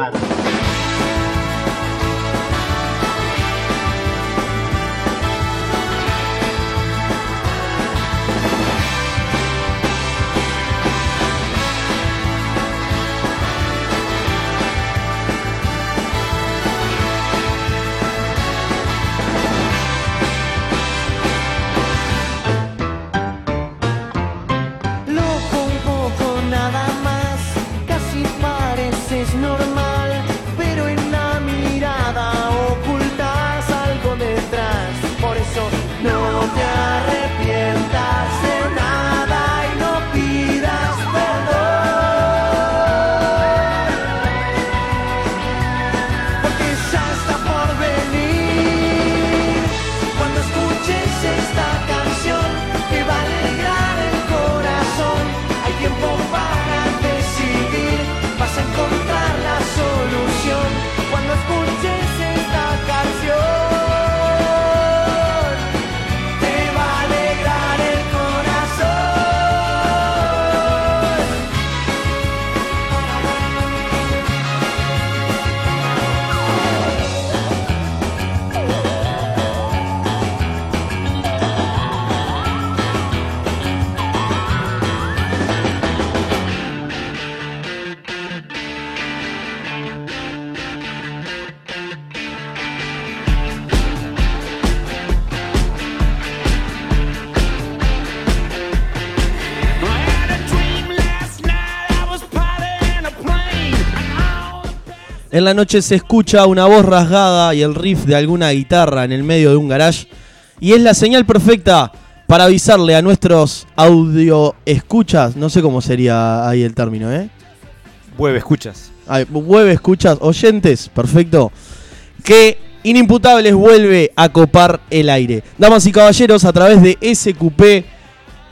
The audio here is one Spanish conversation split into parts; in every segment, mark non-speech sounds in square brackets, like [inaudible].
mano. En la noche se escucha una voz rasgada y el riff de alguna guitarra en el medio de un garage. Y es la señal perfecta para avisarle a nuestros audio escuchas, no sé cómo sería ahí el término, ¿eh? Web escuchas. Ay, web escuchas, oyentes, perfecto. Que Inimputables vuelve a copar el aire. Damas y caballeros, a través de SQP,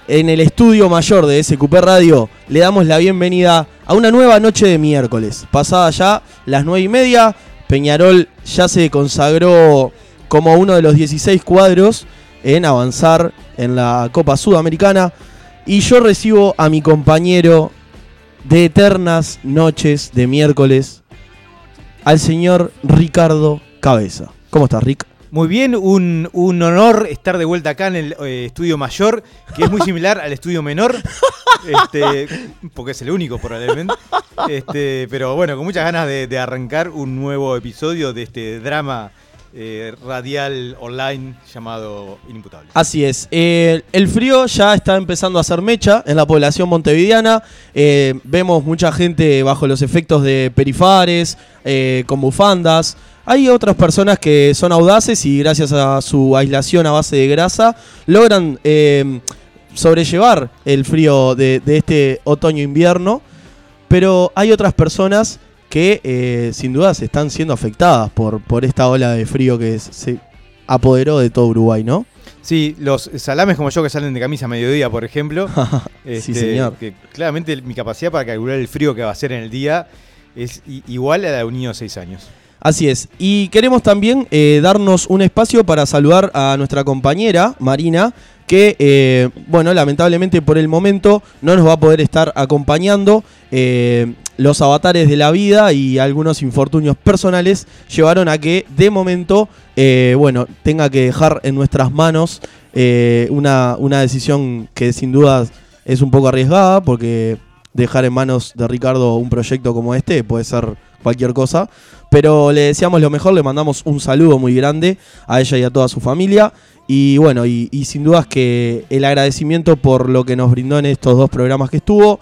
en el estudio mayor de SQP Radio, le damos la bienvenida a una nueva noche de miércoles. Pasada ya las 9 y media, Peñarol ya se consagró como uno de los 16 cuadros en avanzar en la Copa Sudamericana. Y yo recibo a mi compañero de eternas noches de miércoles, al señor Ricardo Cabeza. ¿Cómo estás, Rick? Muy bien, un, un honor estar de vuelta acá en el eh, estudio mayor, que es muy similar al estudio menor, este, porque es el único probablemente. Este, pero bueno, con muchas ganas de, arrancar un nuevo episodio de este drama eh, radial online llamado Inimputables. Así es. Eh, el frío ya está empezando a hacer mecha en la población montevideana. Eh, vemos mucha gente bajo los efectos de perifares, con bufandas. Hay otras personas que son audaces y gracias a su aislación a base de grasa logran eh, sobrellevar el frío de, de este otoño-invierno. Pero hay otras personas que eh, sin dudas están siendo afectadas por, por esta ola de frío que se apoderó de todo Uruguay, ¿no? Sí, los salames como yo que salen de camisa a mediodía, por ejemplo. [laughs] Sí, este, señor. Que claramente mi capacidad para calcular el frío que va a ser en el día es igual a la de un niño de 6 años. Así es. Y queremos también eh, darnos un espacio para saludar a nuestra compañera Marina, que, eh, bueno, lamentablemente por el momento no nos va a poder estar acompañando. Eh, los avatares de la vida y algunos infortunios personales llevaron a que, de momento, bueno, tenga que dejar en nuestras manos una, una decisión que sin duda es un poco arriesgada, porque dejar en manos de Ricardo un proyecto como este puede ser cualquier cosa. Pero le deseamos lo mejor, le mandamos un saludo muy grande a ella y a toda su familia. Y bueno, y, sin dudas que el agradecimiento por lo que nos brindó en estos dos programas que estuvo.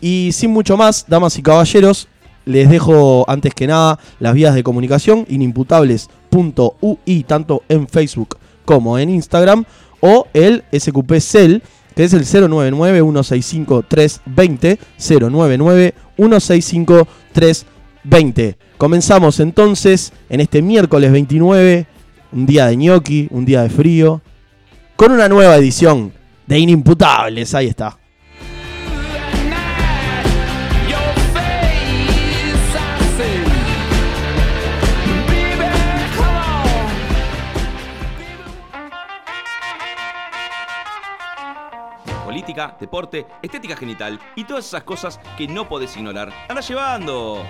Y sin mucho más, damas y caballeros, les dejo antes que nada las vías de comunicación inimputables.ui, tanto en Facebook como en Instagram, o el SQP Cell, que es el 099-165-320, 099-165-320. Comenzamos entonces en este miércoles 29, un día de ñoqui, un día de frío, con una nueva edición de Inimputables, ahí está. Deporte, estética genital y todas esas cosas que no podés ignorar. ¡Anda llevando!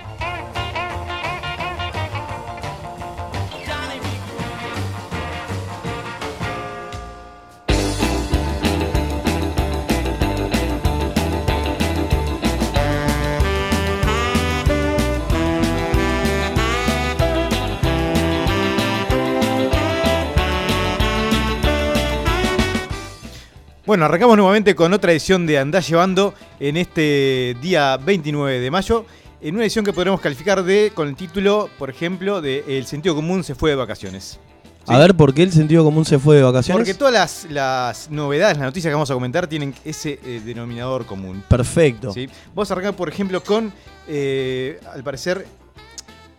Bueno, arrancamos nuevamente con otra edición de Andá Llevando en este día 29 de mayo. En una edición que podremos calificar de con el título, por ejemplo, de El sentido común se fue de vacaciones. A ver, ¿por qué el sentido común se fue de vacaciones? Porque todas las, las novedades, las noticias que vamos a comentar tienen ese eh, denominador común. Perfecto. ¿sí? Vamos a arrancar, por ejemplo, con, eh, al parecer,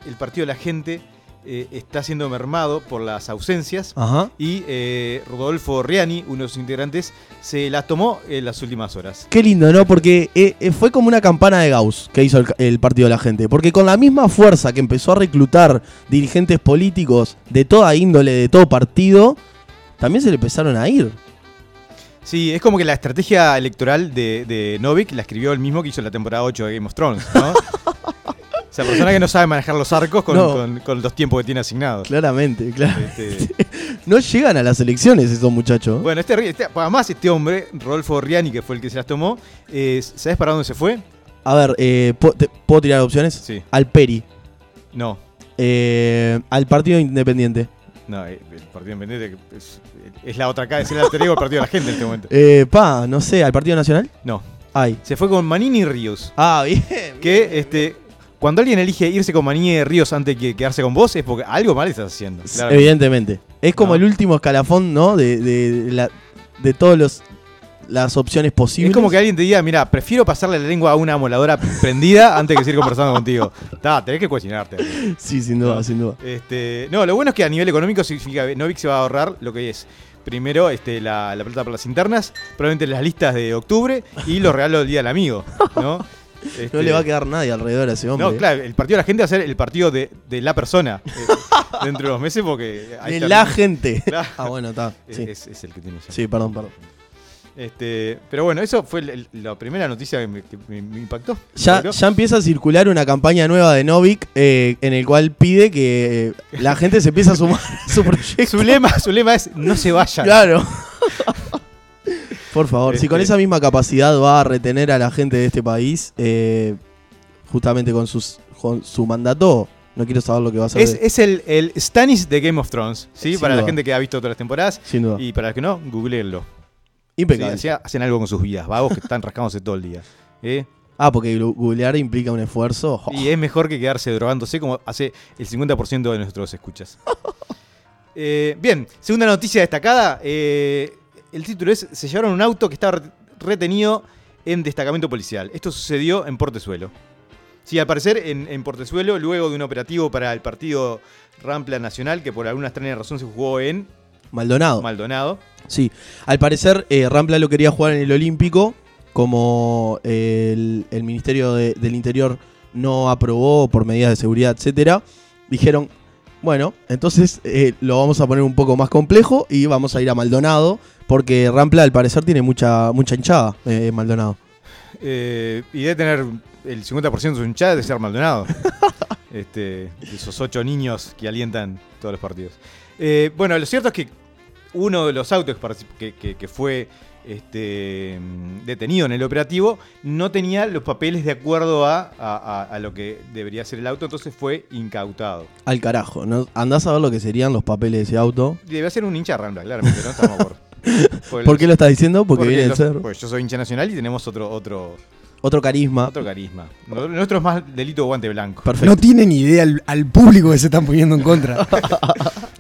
el partido de la gente eh, está siendo mermado por las ausencias Ajá. y eh, Rodolfo Riani, uno de sus integrantes, se las tomó en las últimas horas. Qué lindo, ¿no? Porque eh, eh, fue como una campana de Gauss que hizo el, el Partido de la Gente. Porque con la misma fuerza que empezó a reclutar dirigentes políticos de toda índole, de todo partido, también se le empezaron a ir. Sí, es como que la estrategia electoral de, de Novik la escribió el mismo que hizo la temporada 8 de Game of Thrones, ¿no? [laughs] Esa persona que no sabe manejar los arcos con, No. con- con los tiempos que tiene asignados. Claramente, claro. Este, [laughs] No llegan a las elecciones esos muchachos. bueno, este, este- además este hombre, Rodolfo Riani, que fue el que se las tomó, eh, ¿sabes para dónde se fue? A ver, eh, ¿puedo, te- ¿puedo tirar opciones? Sí. Al Peri. No, eh, al Partido Independiente. no, eh, el Partido Independiente es, es la otra cara, es el alter ego del Partido de la Gente en este momento. [laughs] Eh, pa, no sé, al Partido Nacional. No, Ay. se fue con Manini Ríos. Ah, [laughs] bien. Que este, cuando alguien elige irse con Manini y Ríos antes que quedarse con vos, es porque algo mal estás haciendo. claramente. Evidentemente. Es como No. el último escalafón, ¿no? De, de, la, de todos los las opciones posibles. Es como que alguien te diga, mira, prefiero pasarle la lengua a una moladora prendida antes que seguir conversando contigo. Ta, tenés que cocinarte. Sí, sin duda, No. sin duda. Este, no, lo bueno es que a nivel económico significa que Novik se va a ahorrar lo que es. Primero, este, la, la plata para las internas, probablemente las listas de octubre y los regalos del Día del Amigo, ¿no? [laughs] No Este, le va a quedar nadie alrededor a ese hombre. No, claro, el partido de la gente va a ser el partido de, de la persona eh, [laughs] dentro de los meses porque... De está- la gente. [laughs] Claro. Ah, bueno, está. Es, Sí. es- es el que tiene ya. sí, perdón, perdón. Este, pero bueno, eso fue el- el- la primera noticia que me, que me- me impactó. Ya, ya empieza a circular una campaña nueva de Novik eh, en el cual pide que eh, la gente se empiece a sumar [laughs] a su proyecto. Su lema, su lema es no se vayan. Claro. Por favor, si con Este- esa misma capacidad va a retener a la gente de este país, eh, justamente con, sus, con su mandato, no quiero saber lo que va a hacer. Es, es el, el Stannis de Game of Thrones, ¿sí? Sin para la gente que ha visto todas las temporadas. sin duda. Y para los que no, googleenlo. Sí, Impecable. así hacen algo con sus vidas, vagos que están rascándose todo el día. ¿eh? Ah, porque googlear implica un esfuerzo. Oh, Y es mejor que quedarse drogándose como hace el 50% de nuestros escuchas. [laughs] Eh, bien, segunda noticia destacada. eh, el título es, se llevaron un auto que estaba re- retenido en destacamento policial. Esto sucedió en Portezuelo. Sí, al parecer en, en Portezuelo, luego de un operativo para el partido Rampla Nacional, que por alguna extraña razón se jugó en Maldonado. Maldonado. Sí, al parecer eh, Rampla lo quería jugar en el Olímpico, como eh, el, el Ministerio de- del Interior no aprobó por medidas de seguridad, etcétera. Dijeron, bueno, entonces eh, lo vamos a poner un poco más complejo y vamos a ir a Maldonado, porque Rampla al parecer tiene mucha mucha hinchada, eh, Maldonado. Eh, y debe tener el 50% de su hinchada de ser Maldonado. [laughs] este, esos ocho niños que alientan todos los partidos. Bueno, lo cierto es que uno de los autos que fue este, detenido en el operativo no tenía los papeles de acuerdo a, a- a- a lo que debería ser el auto, entonces fue incautado. Al carajo, ¿no? Andás a ver lo que serían los papeles de ese auto. Debe ser un hincha Rambla, claramente, ¿no? Estamos por, [laughs] por ¿Por qué lo estás diciendo? Porque, viene los- cerro. Pues yo soy hincha nacional y tenemos otro, otro, Otro carisma. otro carisma. Nuestro es más delito de guante blanco. Perfecto. No tienen idea al, al público que se están poniendo en contra. [laughs]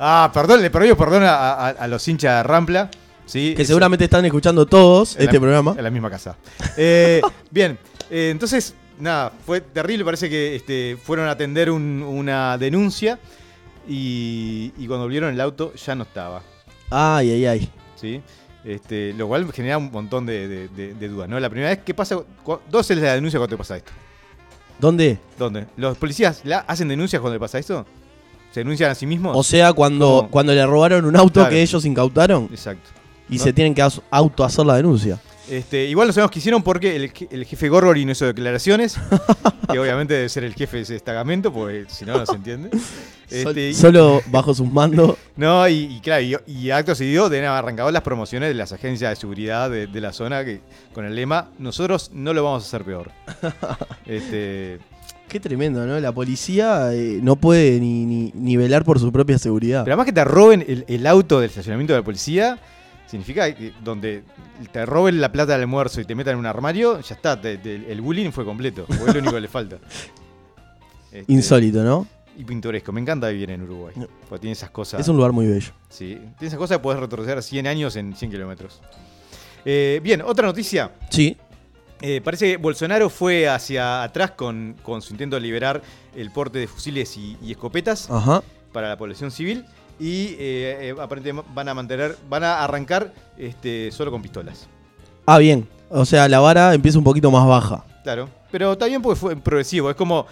Ah, perdón, le perdón a, a- a los hinchas de Rampla. ¿Sí? que Es- seguramente están escuchando todos en este la- programa. En la misma casa. Eh, [laughs] bien, eh, entonces, nada, fue terrible. Parece que este, fueron a atender un- una denuncia y, y cuando volvieron el auto ya no estaba. Ay, ay, ay. ¿sí? Este, lo cual genera un montón de, de- de- de dudas. ¿no? La primera vez, ¿qué pasa? cu- ¿Dónde se les da denuncia cuando te pasa esto? ¿Dónde? ¿Dónde? ¿Los policías la- hacen denuncias cuando le pasa esto? ¿Se denuncian a sí mismos? O sea, cuando, ¿Cómo? cuando le robaron un auto Claro. que ellos incautaron Exacto. Y No. se tienen que auto hacer la denuncia. Este, igual no sabemos qué hicieron porque el, el jefe Gorgori no hizo declaraciones, [laughs] que obviamente debe ser el jefe de ese destacamento, porque si no, no se entiende. [laughs] Este, solo bajo sus mandos. [laughs] no, y, y claro, y, y acto seguido deben haber arrancado las promociones de las agencias de seguridad de, de la zona que, con el lema, nosotros no lo vamos a hacer peor. Este, Qué tremendo, ¿no? La policía eh, no puede ni, ni, ni velar por su propia seguridad. pero además que te roben el, el auto del estacionamiento de la policía, significa que donde te roben la plata del almuerzo y te metan en un armario, ya está, te- te- el bullying fue completo. Es lo único que le falta. [laughs] Este, Insólito, ¿no? Y pintoresco. Me encanta vivir en Uruguay. No. Porque tiene esas cosas. Es un lugar muy bello. Sí, tiene esas cosas que puedes retroceder 100 años en 100 kilómetros. Eh, bien, otra noticia. Sí. Eh, parece que Bolsonaro fue hacia atrás con, con su intento de liberar el porte de fusiles y, y escopetas Ajá. para la población civil. Y eh, eh, aparentemente van a mantener, van a arrancar este, solo con pistolas. Ah, bien. O sea, la vara empieza un poquito más baja. Claro. Pero está bien porque fue progresivo. Es como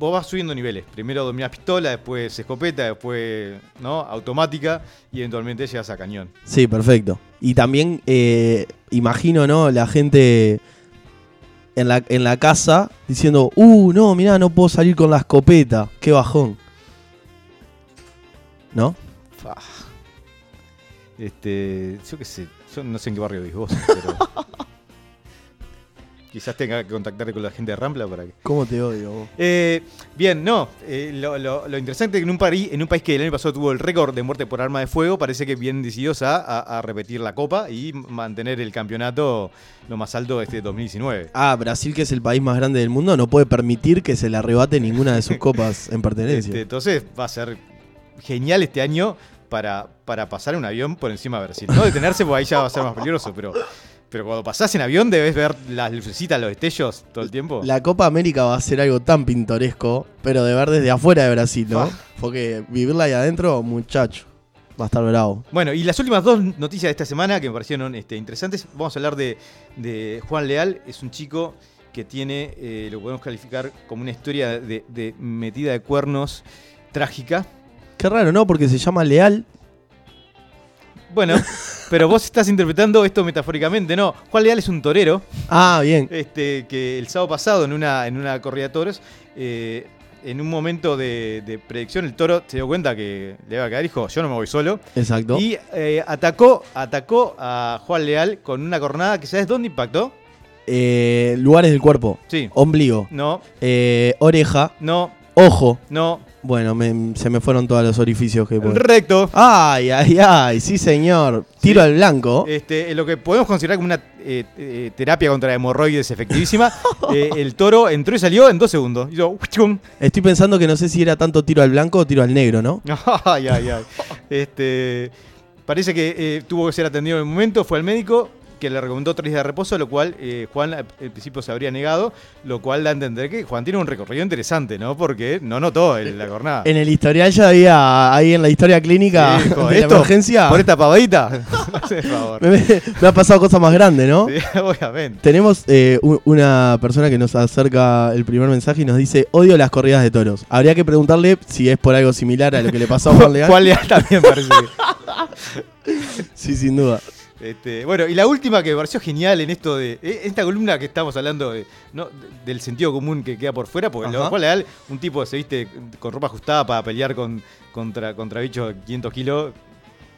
vos vas subiendo niveles. Primero dominás pistola, después escopeta, después ¿no? automática y eventualmente llegas a cañón. Sí, perfecto. Y también eh, imagino, ¿no? La gente en la, en la casa diciendo, uh, no, mirá, no puedo salir con la escopeta. Qué bajón. ¿No? Este, yo qué sé, yo no sé en qué barrio vivís vos, pero [laughs] quizás tenga que contactarte con la gente de Rampla para que... ¿Cómo te odio vos? Eh, bien, no, eh, lo, lo- lo interesante es que en un, país, en un país que el año pasado tuvo el récord de muerte por arma de fuego, parece que bien decididos a, a- a repetir la copa y mantener el campeonato lo más alto de este 2019. Ah, Brasil, que es el país más grande del mundo, no puede permitir que se le arrebate ninguna de sus [laughs] copas en pertenencia. Este, entonces va a ser genial este año para, para pasar un avión por encima de Brasil. No detenerse porque ahí ya va a ser más peligroso, pero, pero cuando pasás en avión debes ver las lucecitas, los destellos todo el tiempo. La Copa América va a ser algo tan pintoresco, pero de ver desde afuera de Brasil, ¿no? Ah. Porque vivirla ahí adentro, muchacho, va a estar bravo. Bueno, y las últimas dos noticias de esta semana que me parecieron este, interesantes, vamos a hablar de, de Juan Leal, es un chico que tiene, eh, lo podemos calificar como una historia de, de metida de cuernos trágica. Qué raro, ¿no? Porque se llama Leal. Bueno, pero vos estás interpretando esto metafóricamente, ¿no? Juan Leal es un torero. Ah, bien. este, que el sábado pasado en una, en una corrida de toros, eh, en un momento de, de predicción, el toro se dio cuenta que le iba a quedar, dijo, yo no me voy solo. Exacto. Y eh, atacó, atacó a Juan Leal con una cornada que ¿sabes dónde impactó? Eh, lugares del cuerpo. Sí. Ombligo. No, eh, oreja. no, Ojo. no. Bueno, me- se me fueron todos los orificios que puedo. Recto. Ay, ay, ay, sí señor. Tiro Sí. al blanco. Este, lo que podemos considerar como una eh, eh, terapia contra hemorroides efectivísima. [laughs] eh, el toro entró y salió en dos segundos. ¡uchum! Estoy pensando que no sé si era tanto tiro al blanco o tiro al negro, ¿no? [laughs] Ay, ay, ay. [laughs] Este, parece que tuvo que ser atendido en el momento, fue al médico que le recomendó tres días de reposo, lo cual eh, Juan al principio se habría negado, lo cual da a entender que Juan tiene un recorrido interesante, ¿no? Porque no notó el- la jornada. En el historial ya había, ahí en la historia clínica Sí, de la "Esto, emergencia, Por esta pavadita. [laughs] [laughs] Favor. me, me ha pasado cosas más grandes, ¿no? Sí, [laughs] obviamente. Tenemos eh, una persona que nos acerca el primer mensaje y nos dice, odio las corridas de toros. Habría que preguntarle si es por algo similar a lo que le pasó a Juan Leal. Juan Leal también parece Sí, sin duda. Este, bueno, y la última que me pareció genial en esto de. eh, Esta columna que estamos hablando de, ¿no? de- del sentido común que queda por fuera, porque lo. Juan Leal, un tipo se viste con ropa ajustada para pelear con, contra, contra bichos de 500 kilos.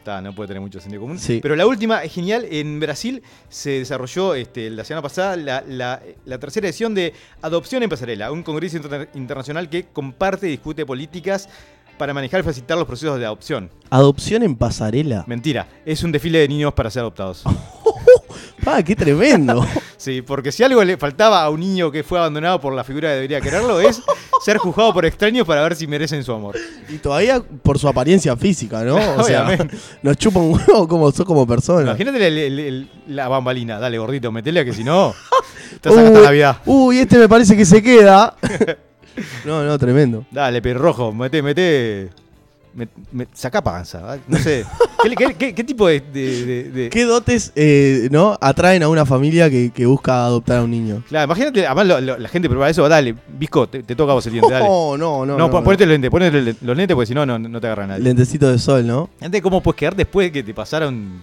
no puede tener mucho sentido común. Sí. Pero la última es genial. En Brasil se desarrolló este, la semana pasada la, la- la tercera edición de Adopción en Pasarela, un congreso inter- internacional que comparte y discute políticas para manejar y facilitar los procesos de adopción. Adopción en pasarela. Mentira, es un desfile de niños para ser adoptados. [laughs] ¡Ah, qué tremendo! [laughs] Sí, porque si algo le faltaba a un niño que fue abandonado por la figura que debería quererlo es ser juzgado por extraños para ver si merecen su amor. y todavía por su apariencia física, ¿no? O sea, [laughs] nos chupa un huevo como sos como persona. Imagínate la bambalina. Dale, gordito, metele que si no, te vas a gastar Navidad. uy, este me parece que se queda. [laughs] no, no, tremendo. Dale, rojo, mete, mete. me- me- sacá panza. ¿vale? No sé. ¿Qué, qué- qué- qué tipo de. de- de- de- ¿Qué dotes eh, no atraen a una familia que, que busca adoptar a un niño? Claro, imagínate, además lo- lo- la gente prueba eso. Dale, Visco, te, te toca a vos el diente, dale. [laughs] Oh, no, no, No, no, pon- no. ponete los lentes, ponete los lentes porque si no, no, no te agarra nadie. Lentecito de sol, ¿no? Gente, ¿cómo puedes quedar después de que te pasaron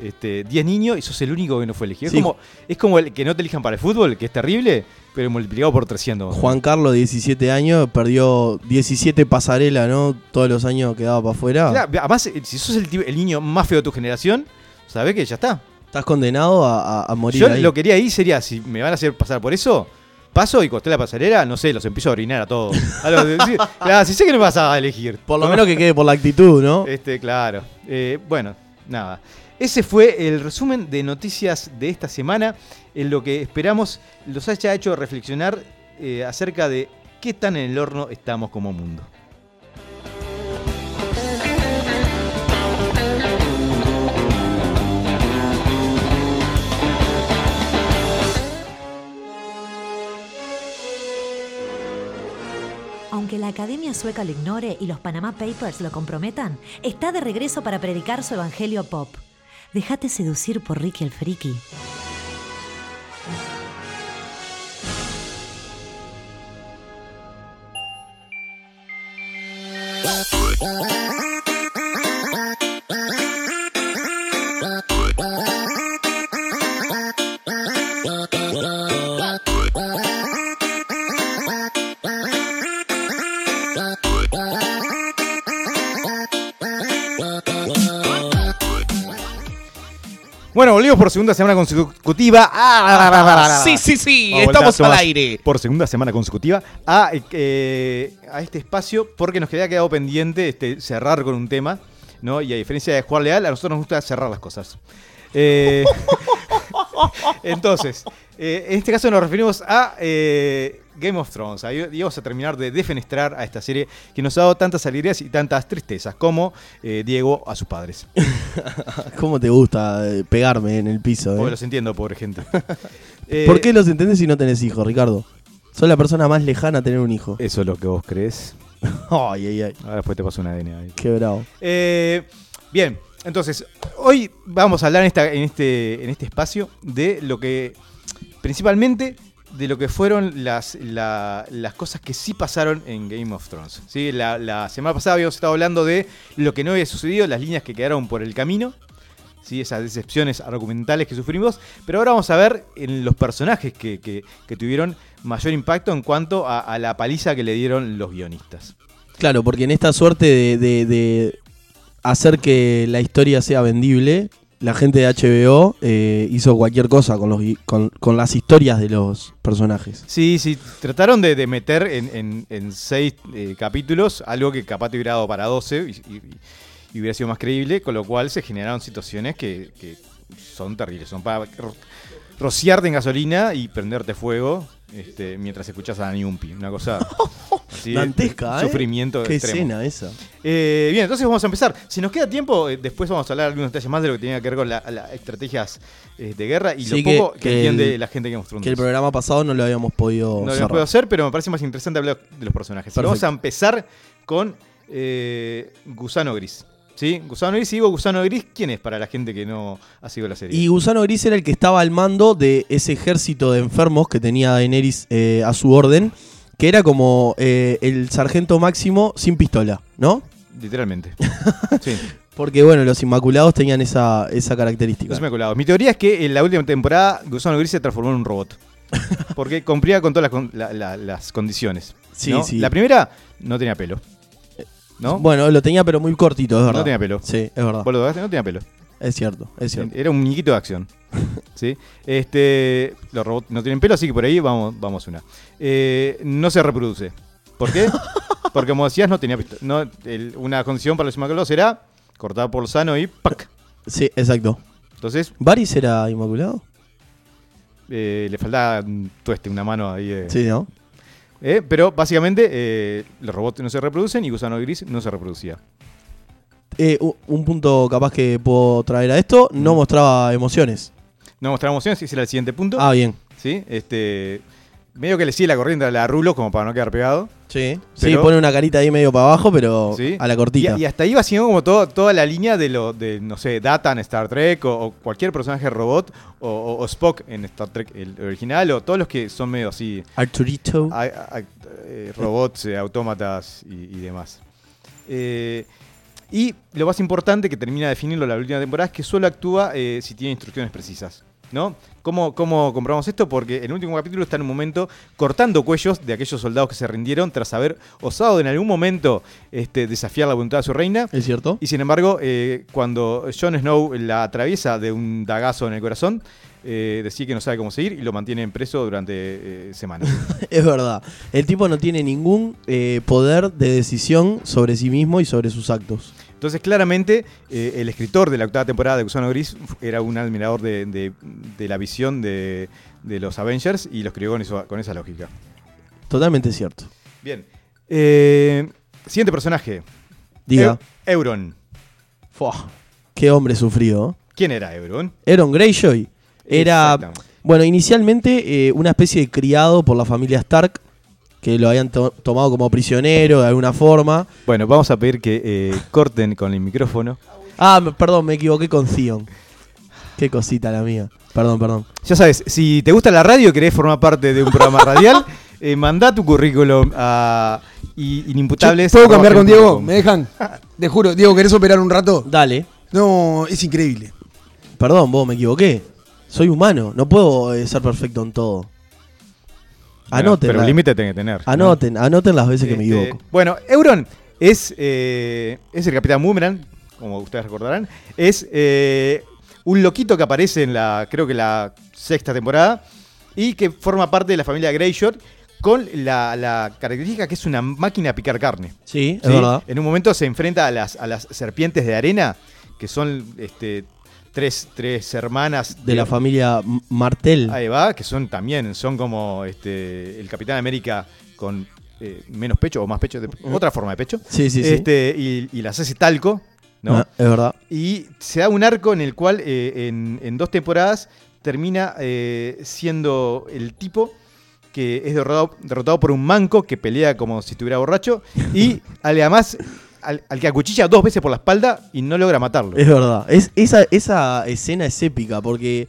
este, 10 niños y sos el único que no fue elegido? Sí. Es, como, es como el que no te elijan para el fútbol, que es terrible, pero multiplicado por 300. Juan Carlos, 17 años, perdió 17 pasarela, ¿no? Todos los años quedaba para afuera. Claro, además, eh, si sos el, el niño más feo de tu generación, sabés que ya está. Estás condenado a, a- a morir Yo ahí. lo que haría ahí sería, si me van a hacer pasar por eso, paso y costé la pasarela, no sé, los empiezo a orinar a todos. [laughs] Claro, si sé que no me vas a elegir. Por lo menos que quede por la actitud, ¿no? Este, claro. Eh, bueno, nada. ese fue el resumen de noticias de esta semana, en lo que esperamos los haya hecho reflexionar eh, acerca de qué tan en el horno estamos como mundo. Aunque la Academia Sueca lo ignore y los Panama Papers lo comprometan, está de regreso para predicar su evangelio pop. Déjate seducir por Ricky el Friki. Bye. Bueno, volvimos por segunda semana consecutiva. Ah, Sí, sí, sí, Vamos estamos al aire. Por segunda semana consecutiva a, eh, a este espacio porque nos había quedado pendiente este, cerrar con un tema, ¿no? Y a diferencia de jugar leal, a nosotros nos gusta cerrar las cosas. Eh, [laughs] entonces, eh, en este caso nos referimos a eh, Game of Thrones. Ahí y vamos a terminar de defenestrar a esta serie que nos ha dado tantas alegrías y tantas tristezas como eh, Diego a sus padres. [laughs] ¿Cómo te gusta eh, pegarme en el piso? Eh? los entiendo, pobre gente. [laughs] Eh, ¿Por qué los entendés si no tenés hijos, Ricardo? Sos la persona más lejana a tener un hijo. Eso es lo que vos crees. [laughs] Ay, ay, ay. Ahora después te paso un ADN ahí. Qué bravo. Eh, bien, entonces, hoy vamos a hablar en, esta- en este, en este espacio de lo que, principalmente, de lo que fueron las, la- las cosas que sí pasaron en Game of Thrones. ¿sí? La, la semana pasada habíamos estado hablando de lo que no había sucedido, las líneas que quedaron por el camino. ¿sí? esas decepciones argumentales que sufrimos, pero ahora vamos a ver en los personajes que, que- tuvieron mayor impacto en cuanto a, la paliza que le dieron los guionistas. Claro, porque en esta suerte de- de hacer que la historia sea vendible, la gente de HBO eh, hizo cualquier cosa con, los, con, con las historias de los personajes. Sí, sí, trataron de, de meter en, en- en seis eh, capítulos algo que capaz te hubiera dado para 12 y, y- hubiera sido más creíble, con lo cual se generaron situaciones que, que son terribles. Son para ro- rociarte en gasolina y prenderte fuego este, mientras escuchas a Niumpi. Una cosa [laughs] así de- Dantesca, ¿eh? sufrimiento Qué extremo. escena esa. Eh, bien, entonces vamos a empezar. Si nos queda tiempo, eh, después vamos a hablar algunos detalles más de lo que tenía que ver con las estrategias eh, de guerra y Sí, lo que- poco que, que entiende el- la gente que hemos Que el programa pasado no lo habíamos podido no lo cerrar. puedo hacer, pero me parece más interesante hablar de los personajes. Y Perfecto. vamos a empezar con eh, Gusano Gris. ¿Sí? Gusano Gris, y digo Gusano Gris, ¿quién es para la gente que no ha seguido la serie? Y Gusano Gris era el que estaba al mando de ese ejército de enfermos que tenía Daenerys eh, a su orden, que era como eh, el sargento máximo sin pistola, ¿no? Literalmente. [laughs] sí. Porque bueno, los Inmaculados tenían esa, esa característica. Ha colado. Mi teoría es que en la última temporada Gusano Gris se transformó en un robot. Porque cumplía con todas las, con- la- la- las condiciones. Sí, ¿no? sí. La primera no tenía pelo. ¿No? Bueno, lo tenía pero muy cortito, es verdad. no tenía pelo. Sí, es verdad. Vos lo tocaste, no tenía pelo. Es cierto, es cierto. Era un muñequito de acción. [laughs] ¿Sí? Este, los robots no tienen pelo, así que por ahí vamos, vamos una. Eh, no se reproduce. ¿Por qué? [laughs] Porque como decías, no tenía pisto- no, el- Una condición para los inmaculados era cortar por sano y ¡pac! Sí, exacto. Entonces, ¿Varys era Inmaculado? eh, le faltaba un tueste, una mano ahí. de- Sí, ¿no? Eh, pero básicamente, eh, los robots no se reproducen y Gusano Gris no se reproducía. Eh, un punto capaz que puedo traer a esto, no Mm. mostraba emociones. No mostraba emociones, ese era el siguiente punto. Ah, bien. ¿sí? Este, medio que le sigue la corriente a la Rulo como para no quedar pegado. Sí. Sí, pone una carita ahí medio para abajo, pero ¿sí? a la cortita. Y, y hasta ahí va siguiendo como todo, toda la línea de lo de, no sé, Data en Star Trek o, o cualquier personaje robot o, o- o Spock en Star Trek el original o todos los que son medio así Arturito. a- a- eh, robots, eh, autómatas y, y demás. Eh, y lo más importante que termina de definirlo la última temporada es que solo actúa eh, si tiene instrucciones precisas. ¿No? ¿Cómo, ¿Cómo comprobamos esto? Porque en el último capítulo está en un momento cortando cuellos de aquellos soldados que se rindieron tras haber osado en algún momento este, desafiar la voluntad de su reina. ¿Es cierto? Y sin embargo, eh, cuando Jon Snow la atraviesa de un dagazo en el corazón, eh, decide que no sabe cómo seguir y lo mantienen preso durante eh, semanas. [laughs] Es verdad. El tipo no tiene ningún eh, poder de decisión sobre sí mismo y sobre sus actos. Entonces, claramente, eh, el escritor de la octava temporada de Gusano Gris era un admirador de, de- de la visión de, de los Avengers y lo escribió con, eso- con esa lógica. Totalmente cierto. Bien. Eh, siguiente personaje. Diga. Eu- Euron. Fua, qué hombre sufrido. ¿Quién era Euron? Aaron Greyjoy era, bueno, inicialmente eh, una especie de criado por la familia Stark, que lo habían to- tomado como prisionero de alguna forma. Bueno, vamos a pedir que eh, corten con el micrófono. Ah, me- perdón, me equivoqué con Theon. Qué cosita la mía. Perdón, perdón. Ya sabes, si te gusta la radio y querés formar parte de un programa radial, [laughs] eh, mandá tu currículum a i- inimputables. ¿Puedo cambiar con Diego? ¿Me dejan? Te juro, Diego, ¿querés operar un rato? Dale. No, es increíble. Perdón, vos, me equivoqué. Soy humano, no puedo eh, ser perfecto en todo. Anoten. Pero un límite tiene que tener. ¿no? anoten, anoten las veces que me Este, equivoco. Bueno, Euron es, eh, es el Capitán Boomerang, como ustedes recordarán. Es eh, un loquito que aparece en la, creo que la sexta temporada y que forma parte de la familia Greyjoy con la, la característica que es una máquina a picar carne. Sí, es verdad. En un momento se enfrenta a las, a las serpientes de arena, que son este, tres, tres hermanas De la familia Martel. Ahí va, que son también, son como este, el Capitán América con eh, menos pecho o más pecho, de- otra forma de pecho. Sí, sí, sí. Este, y, y las hace talco, ¿no? Ah, es verdad. Y se da un arco en el cual eh, en, en dos temporadas termina eh, siendo el tipo que es derrotado, derrotado por un manco que pelea como si estuviera borracho [laughs] y además al, al que acuchilla dos veces por la espalda y no logra matarlo. Es verdad. Es, esa, esa escena es épica porque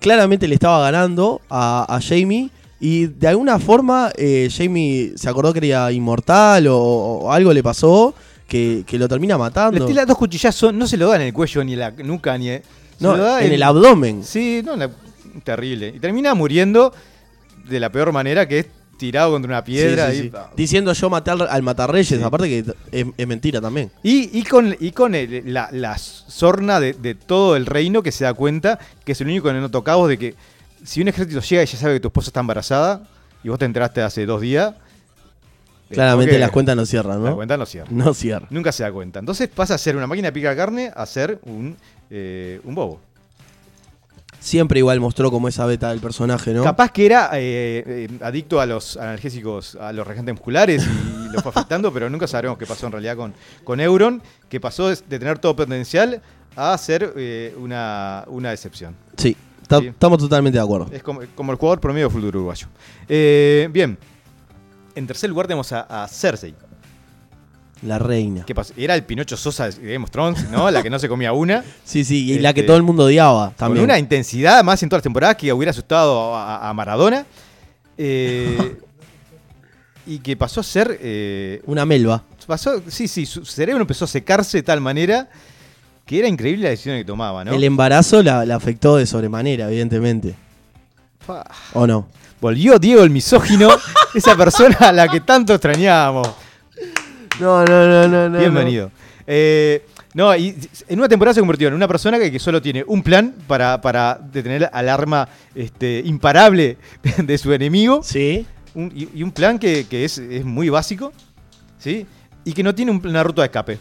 claramente le estaba ganando a, a Jamie y de alguna forma eh, Jamie se acordó que era inmortal o, o algo le pasó que, que lo termina Le matando. tira dos cuchillazos, no se lo da en el cuello ni en la nuca ni se No, lo da en el abdomen. Sí, no, la- terrible. Y termina muriendo de la peor manera que es tirado contra una piedra. Sí, sí, y, sí. Diciendo yo maté al, matarreyes, aparte que es, es mentira también. Y, y con, y con el- la, la sorna de, de todo el reino que se da cuenta que es el único que no tocamos de que si un ejército llega y ya sabe que tu esposa está embarazada y vos te enteraste hace dos días. eh, Claramente las cuentas no cierran, ¿no? cuenta no cierra. No cierran. Nunca se da cuenta. Entonces pasa a ser una máquina de picar carne a ser un, eh, un bobo. Siempre igual mostró como esa beta del personaje, ¿no? Capaz que era eh, eh, adicto a los analgésicos, a los regentes musculares y [laughs] lo fue afectando, pero nunca sabremos qué pasó en realidad con, con Euron, que pasó de tener todo potencial a ser eh, una, una decepción. Sí, ta- Sí. estamos totalmente de acuerdo. Es como, como el jugador promedio de fútbol uruguayo. Bien, en tercer lugar tenemos a, a Cersei, La reina. que pasó- era el Pinocho Sosa de Game of Thrones, ¿no? la que no se comía una. [laughs] Sí, sí, y la que Este, todo el mundo odiaba Con también. una intensidad más en todas las temporadas que hubiera asustado a, a Maradona. Eh, y que pasó a ser. eh, Una melva. pasó, sí, sí, su cerebro empezó a secarse de tal manera que era increíble la decisión que tomaba, ¿no? El embarazo la, la afectó de sobremanera, evidentemente. ¿O no? Volvió Diego el misógino, [laughs] esa persona a la que tanto extrañábamos. No, no, no, no. Bienvenido. Eh, no, y en una temporada se convirtió en una persona que, que solo tiene un plan para, para detener al arma este, imparable [laughs] de su enemigo. Sí. Un- y, y un plan que, que es, es muy básico, ¿sí? Y que no tiene un- una ruta de escape.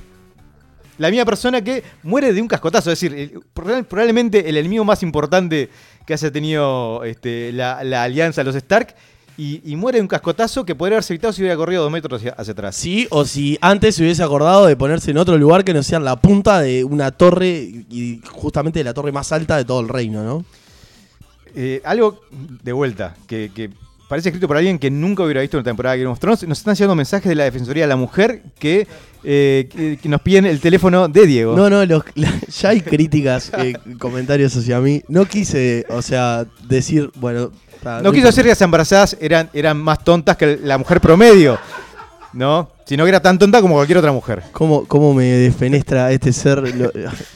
La misma persona que muere de un cascotazo, es decir, el- probablemente el enemigo más importante que haya tenido este, la, la alianza, los Stark, y, y muere de un cascotazo que podría haberse evitado si hubiera corrido dos metros hacia, hacia atrás. Sí, o si antes se hubiese acordado de ponerse en otro lugar que no sea en la punta de una torre y justamente la torre más alta de todo el reino, ¿no? Eh, algo de vuelta, que, que parece escrito por alguien que nunca hubiera visto una temporada de Game of Thrones. Nos están llegando mensajes de la Defensoría de la Mujer que, eh, que- que nos piden el teléfono de Diego. No, no, los- la- ya hay críticas, eh, comentarios hacia mí. No quise, o sea, decir, bueno. ta, No quiso decir que las embarazadas eran, eran más tontas que la mujer promedio, ¿no? Sino que era tan tonta como cualquier otra mujer. ¿Cómo, cómo me desfenestra este ser? Lo-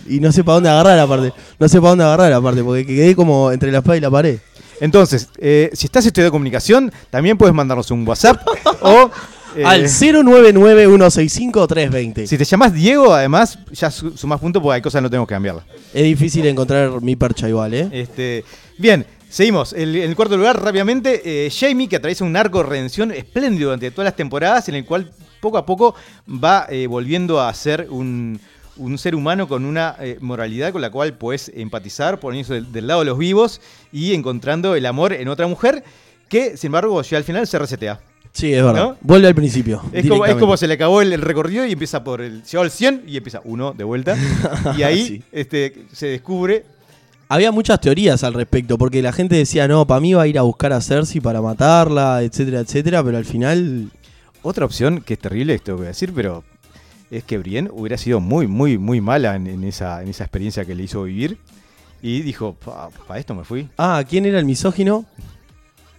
y no sé para dónde agarrar aparte. No sé para dónde agarrar aparte, porque quedé como entre la espada y la pared. Entonces, eh, si estás estudiando comunicación, también puedes mandarnos un WhatsApp o... [laughs] eh, Al 099-165-320. si te llamas Diego, además, ya su- sumás puntos porque hay cosas que no tenemos que cambiarlas. Es difícil encontrar mi percha igual, ¿eh? Este, bien, seguimos. El- en el cuarto lugar, rápidamente, eh, Jamie, que atraviesa un arco de redención espléndido durante todas las temporadas, en el cual poco a poco va eh, volviendo a ser un, un ser humano con una eh, moralidad con la cual puedes empatizar, poniéndose del, del lado de los vivos y encontrando el amor en otra mujer que, sin embargo, ya al final se resetea. Sí, es verdad. ¿No? Vuelve al principio. Es como, es directamente. como se le acabó el, el recorrido y empieza por el. Llegó al 100 y empieza uno de vuelta. [laughs] Y ahí Sí. este, se descubre. Había muchas teorías al respecto, porque la gente decía, no, para mí va a ir a buscar a Cersei para matarla, etcétera, etcétera, pero al final... Otra opción que es terrible, esto que voy a decir, pero es que Brienne hubiera sido muy, muy, muy mala en, en esa, en esa experiencia que le hizo vivir. Y dijo, para esto me fui. Ah, ¿quién era el misógino?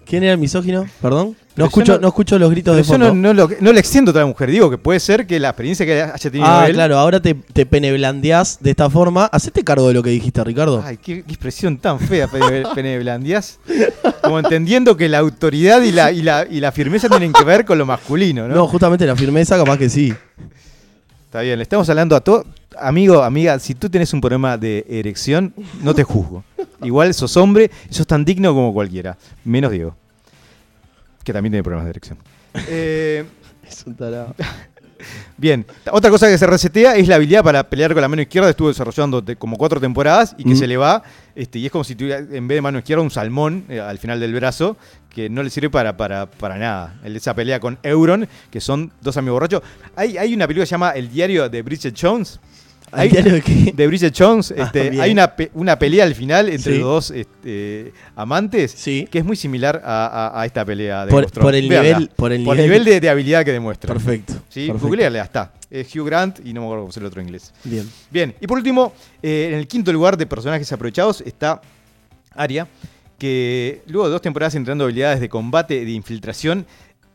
¿Quién era el misógino? Perdón. No yo escucho, no- no, escucho los gritos de yo fondo. no, no, lo, no le extiendo a otra mujer. Digo que puede ser que la experiencia que haya tenido ah, él. claro, ahora te, te peneblandeás de esta forma. Hacete cargo de lo que dijiste, Ricardo. Ay, qué, qué expresión tan fea, Pene, [laughs] Pene Blandias. Como entendiendo que la autoridad y la, y, la, y la firmeza tienen que ver con lo masculino, ¿no? no, justamente la firmeza, capaz que sí. Está bien, le estamos hablando a todo. Amigo, amiga, si tú tienes un problema de erección, no te juzgo. Igual sos hombre, y sos tan digno como cualquiera. Menos Diego. Que también tiene problemas de erección. Eh, Es un tarado. [laughs] bien, otra cosa que se resetea es la habilidad para pelear con la mano izquierda. Estuvo desarrollando como cuatro temporadas y que Mm. se le va. Este, y es como si tuviera, en vez de mano izquierda, un salmón eh, al final del brazo que no le sirve para, para, para nada. Esa pelea con Euron, que son dos amigos borrachos. Hay, hay una película que se llama El diario de Bridget Jones. ¿Al Hay- diario de qué? de Bridget Jones, Ah, este, hay una, una pelea al final entre Sí. los dos este, amantes Sí. que es muy similar a, a- a esta pelea de Por- el nivel- por el nivel- nivel de, de habilidad que demuestra. Perfecto. Sí, googleala, está. Es Hugh Grant y no me acuerdo cómo es el otro inglés. Bien. Bien, y por último, eh, en el quinto lugar de personajes aprovechados está Arya, que luego de dos temporadas entrenando habilidades de combate y de infiltración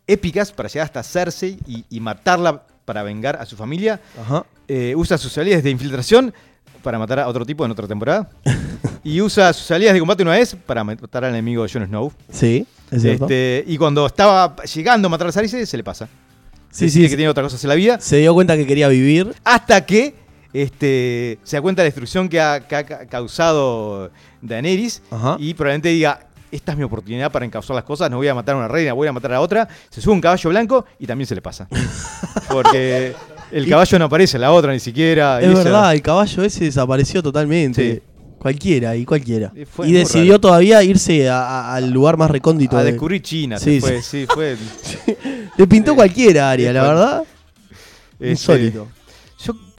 épicas para llegar hasta Cersei y, y matarla para vengar a su familia, Ajá. eh, usa sus habilidades de infiltración para matar a otro tipo en otra temporada. [laughs] y usa sus habilidades de combate una vez para matar al enemigo Jon Snow. Sí, es cierto. Este, y cuando estaba llegando a matar a Cersei, se le pasa. Sí, Decide sí, que tiene otra cosa en la vida. Se dio cuenta que quería vivir. Hasta que este, se da cuenta de la destrucción que ha, que ha ca- causado Daenerys. Ajá. Y probablemente diga, esta es mi oportunidad para encauzar las cosas, no voy a matar a una reina, voy a matar a otra. Se sube un caballo blanco y también se le pasa. [laughs] Porque el caballo no aparece, la otra ni siquiera. Es ella- verdad, el caballo ese desapareció totalmente. Sí. Cualquiera y cualquiera. Y fue y muy decidió raro. todavía irse a- a- al lugar más recóndito. A de- descubrir China, Sí, se fue, sí, fue. [laughs] Le pintó cualquiera, Aria, la verdad. este, Insólito.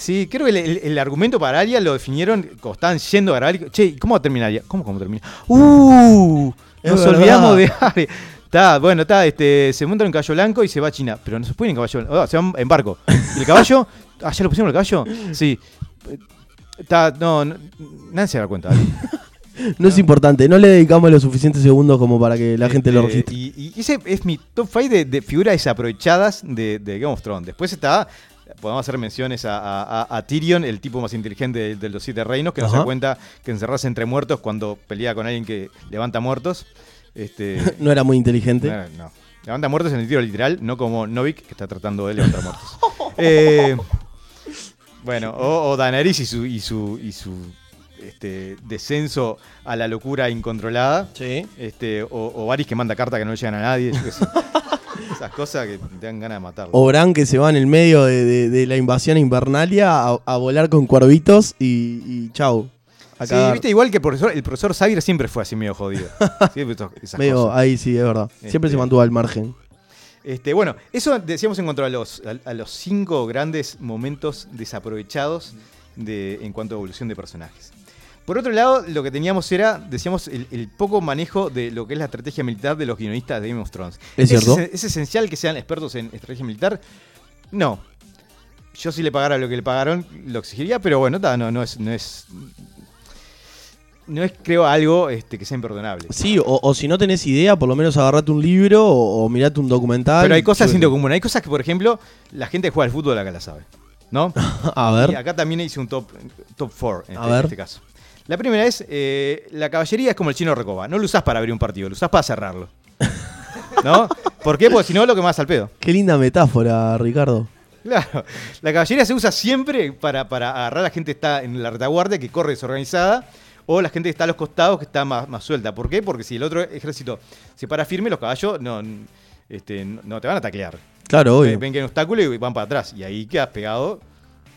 Sí, creo que el, el- el argumento para Aria lo definieron cuando estaban yendo a grabar. Che, ¿y ¿cómo va a terminar Aria? ¿Cómo, cómo termina? ¡Uh! Nos verdad. olvidamos de Aria. Está, bueno, está, este, se monta en un caballo blanco y se va a China. Pero no se puede en caballo blanco. se va en barco. ¿Y el caballo? [laughs] Ah, ¿ya lo pusimos el caballo? Sí. Está, no, no nadie se da cuenta. [laughs] No es importante, no le dedicamos los suficientes segundos como para que la gente lo Este, registre. Y, y ese es mi top 5 de, de figuras desaprovechadas de, de Game of Thrones. Después está, podemos hacer menciones a, a- a- a Tyrion, el tipo más inteligente de, de los siete reinos, que no se Ajá. da cuenta que encerrarse entre muertos cuando pelea con alguien que levanta muertos. Este, [laughs] No era muy inteligente. no, no. Levanta muertos en el sentido literal, no como Novik, que está tratando de levantar muertos. [laughs] Eh, bueno, o, o Daenerys y su, y su, y su este, descenso a la locura incontrolada. Sí. Este, o, o Varys que manda carta que no le llegan a nadie. yo qué sé. [laughs] Esas cosas que te dan ganas de matarlo. O Bran que se va en el medio de, de- de la invasión invernalia a, a volar con cuervitos y, y chau. Sí, viste, igual que el profesor, el profesor Xavier siempre fue así medio jodido. [laughs] Siempre esas- esas Medio, cosas. ahí sí, es verdad. Siempre Este- se mantuvo al margen. Este, bueno, eso decíamos en cuanto a los, a, a los cinco grandes momentos desaprovechados de, en cuanto a evolución de personajes. Por otro lado, lo que teníamos era, decíamos, el, el poco manejo de lo que es la estrategia militar de los guionistas de Game of Thrones. Es cierto. ¿Es, es esencial que sean expertos en estrategia militar? No. Yo si le pagara lo que le pagaron, lo exigiría, pero bueno, ta, no, no es, no es. No es, creo, algo este, que sea imperdonable. Sí, o, o si no tenés idea, por lo menos agarrate un libro o, o mirate un documental. Pero hay cosas sin común. Hay cosas que, por ejemplo, la gente que juega al fútbol acá la sabe. ¿No? [laughs] A Y ver. acá también hice un top 4 top four en, A este, en este caso. La primera es, eh, la caballería es como el chino recoba. No lo usás para abrir un partido, lo usás para cerrarlo. [laughs] ¿No? ¿Por qué? Porque si no, lo que más al pedo. Qué linda metáfora, Ricardo. Claro. La caballería se usa siempre para, para agarrar a la gente que está en la retaguardia, que corre desorganizada, o la gente que está a los costados, que está más, más suelta. ¿Por qué? Porque si el otro ejército se para firme, los caballos no, este, no te van a taclear. Claro, obvio. Ven que hay un obstáculo y van para atrás. Y ahí quedas pegado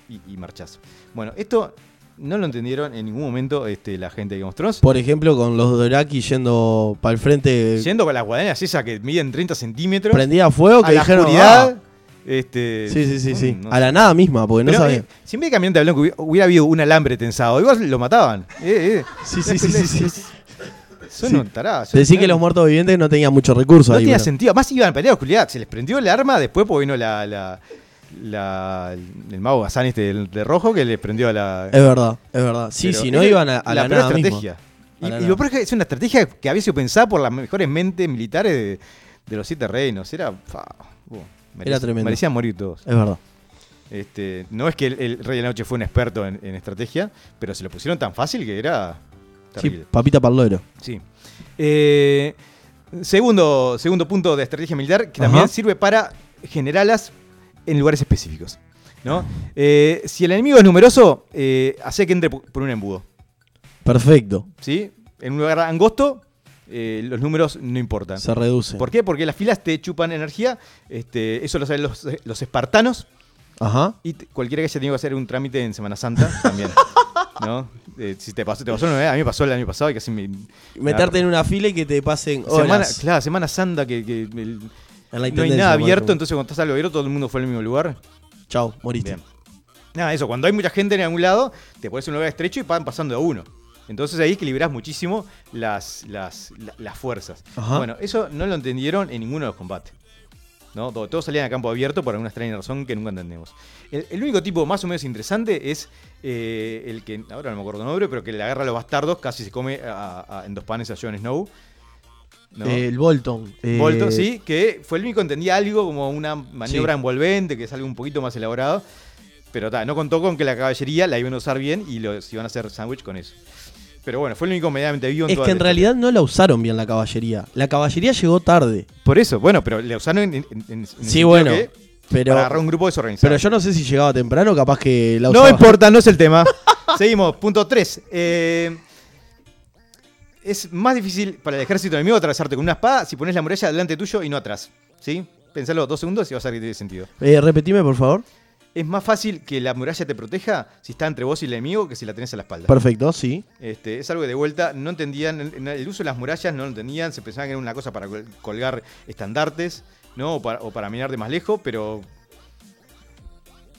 y, y marchás. Bueno, esto no lo entendieron en ningún momento este, la gente de Game of Thrones. Por ejemplo, con los Doraki yendo para el frente, Yendo con las guadañas esas que miden 30 centímetros. prendía fuego, que a la dijeron. oscuridad. "Ah". Este, Sí, sí, sí, no- sí. no a la nada misma, porque no Pero, sabía. eh, si en vez de caminante blanco hubiera, hubiera habido un alambre tensado, igual lo mataban. Eh, eh. Sí, sí, sí, sí, sí. Son Sí. Decí que los muertos vivientes no tenían muchos recursos No ahí. tenía sentido. Además iban a pelear oscuridad. Se les prendió el arma, después porque vino la, la, la- el mago Gazán este de rojo que les prendió a la... Es verdad, es verdad. Sí, si no era iban a, a la, nada misma. estrategia. Y, la y lo peor es que es una estrategia que había sido pensada por las mejores mentes militares de, de los siete reinos. Era... fa, uh, merecía- tremendo. Merecían morir todos. Es verdad. Este, no es que el, el Rey de la Noche fue un experto en, en estrategia, pero se lo pusieron tan fácil que era Sí, terrible. papita parlero. Sí. Eh, segundo, segundo punto de estrategia militar, que también sirve para generarlas en lugares específicos. ¿no? Eh, si el enemigo es numeroso, eh, hace que entre por un embudo. Perfecto. ¿sí? En un lugar angosto, eh, los números no importan. Se reduce. ¿Por qué? Porque las filas te chupan energía. Este, eso lo saben los, los espartanos. Ajá. Y cualquiera que haya tenido que hacer un trámite en Semana Santa también. [laughs] ¿No? Eh, si te pasó, te pasó una vez, a mí me pasó el año pasado y casi me. Meterte en una fila y que te pasen Semana, horas claro, Semana Santa que, que el- en la no hay nada abierto, entonces cuando estás algo abierto todo el mundo fue al mismo lugar. Chau, moriste. Bien. Nada, eso, cuando hay mucha gente en algún lado, te pones en un lugar estrecho y van pasando a uno. Entonces ahí equilibras muchísimo las, las, la- las fuerzas. Ajá. Bueno, eso no lo entendieron en ninguno de los combates. ¿no? Todo- Todos salían a campo abierto por alguna extraña razón que nunca entendemos. El, el único tipo más o menos interesante es eh, el que, ahora no me acuerdo el nombre, pero que le agarra a los bastardos, casi se come a- a- en dos panes a Jon Snow. ¿No? Eh, el Bolton. eh, Bolton, sí, que fue el único que entendía algo como una maniobra Sí. envolvente, que es algo un poquito más elaborado. Pero ta, no contó con que la caballería la iban a usar bien y los iban a hacer sándwich con eso. Pero bueno, fue el único medianamente vivo en Es toda que en realidad no la usaron bien la caballería. La caballería llegó tarde. Por eso, bueno, pero la usaron en, en- en- en el Sí, bueno. que Pero, para agarrar un grupo desorganizado. pero yo no sé si llegaba temprano, capaz que la no usaba. importa, no es el tema. [laughs] Seguimos, punto 3. Es más difícil para el ejército enemigo atravesarte con una espada si pones la muralla delante tuyo y no atrás. ¿Sí? Pensalo dos segundos y vas a ver que tiene sentido. Eh, repetime, por favor. Es más fácil que la muralla te proteja si está entre vos y el enemigo que si la tenés a la espalda. Perfecto, sí. Este, es algo que de vuelta no entendían, el el uso de las murallas no lo entendían, se pensaban que era una cosa para col- colgar estandartes, ¿no? O para, o para mirar de más lejos, pero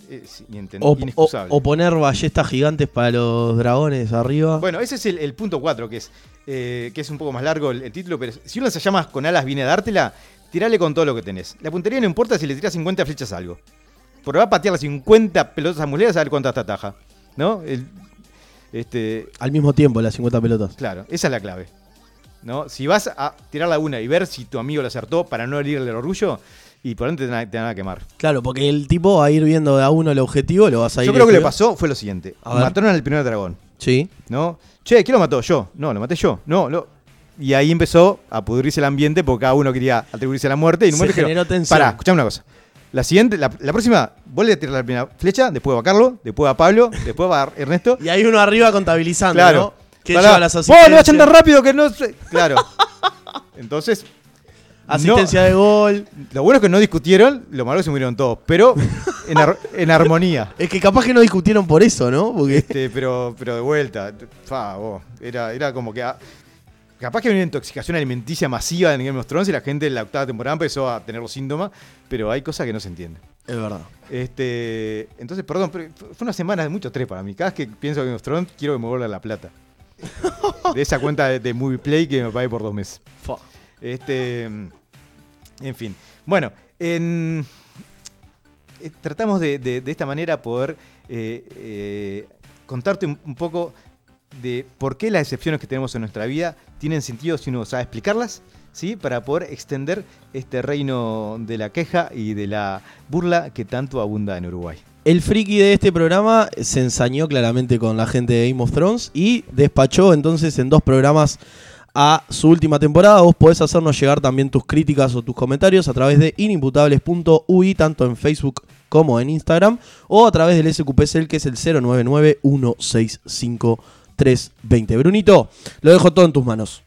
es inenten- O, o- o poner ballestas gigantes para los dragones arriba. Bueno, ese es el, el punto 4, que es, eh, que es un poco más largo el, el título, pero si uno se llama con alas viene a dártela, tirale con todo lo que tenés. La puntería no importa si le tirás 50 flechas a algo. Porque va a patear las 50 pelotas a muleras a ver cuántas te ataja. ¿No? El- este, Al mismo tiempo, las 50 pelotas. claro, esa es la clave. ¿No? Si vas a tirar la una y ver si tu amigo lo acertó para no herirle el orgullo, y por antes te, van a- te van a quemar. Claro, porque el tipo va a ir viendo de a uno el objetivo, lo vas a ir. Yo creo que lo que esquivando. pasó fue lo siguiente. Mataron al primer dragón. Sí. ¿no? Che, ¿quién lo mató? Yo. No, lo maté yo. No, lo... Y ahí empezó a pudrirse el ambiente porque cada uno quería atribuirse a la muerte. Y en un Se momento dijeron, generó tensión. Pará, escuchame una cosa. La siguiente, la, la próxima, vuelve a tirar la primera flecha, después va Carlos, después va Pablo, [laughs] después va Ernesto. Y hay uno arriba contabilizando, Claro. ¿no? Que Pará. lleva las Vos no vayan tan rápido que no sé. Claro. Entonces, Asistencia de gol. lo bueno es que no discutieron, lo malo es que se murieron todos, pero [laughs] en, ar- en armonía. Es que capaz que no discutieron por eso, ¿no? Porque Este, pero, pero de vuelta, fa, vos, era, era como que. ah, capaz que había una intoxicación alimenticia masiva en Game of Thrones y la gente en la octava temporada empezó a tener los síntomas, pero hay cosas que no se entienden. es verdad. Este, entonces, perdón, pero fue una semana de mucho tres para mí. Cada vez que pienso en Game of Thrones, quiero que me vuelva la plata. [laughs] De esa cuenta de, de Movie Play que me pagué por dos meses. Fa. Este, en fin. Bueno, en- eh, tratamos de, esta manera poder eh, eh, contarte un, un poco de por qué las excepciones que tenemos en nuestra vida tienen sentido si uno sabe explicarlas, ¿sí? Para poder extender este reino de la queja y de la burla que tanto abunda en Uruguay. El friki de este programa se ensañó claramente con la gente de Game of Thrones y despachó entonces en dos programas a su última temporada. Vos podés hacernos llegar también tus críticas o tus comentarios a través de inimputables.ui, tanto en Facebook como en Instagram, o a través del SQPCL que es el 099-165-320. Brunito, lo dejo todo en tus manos.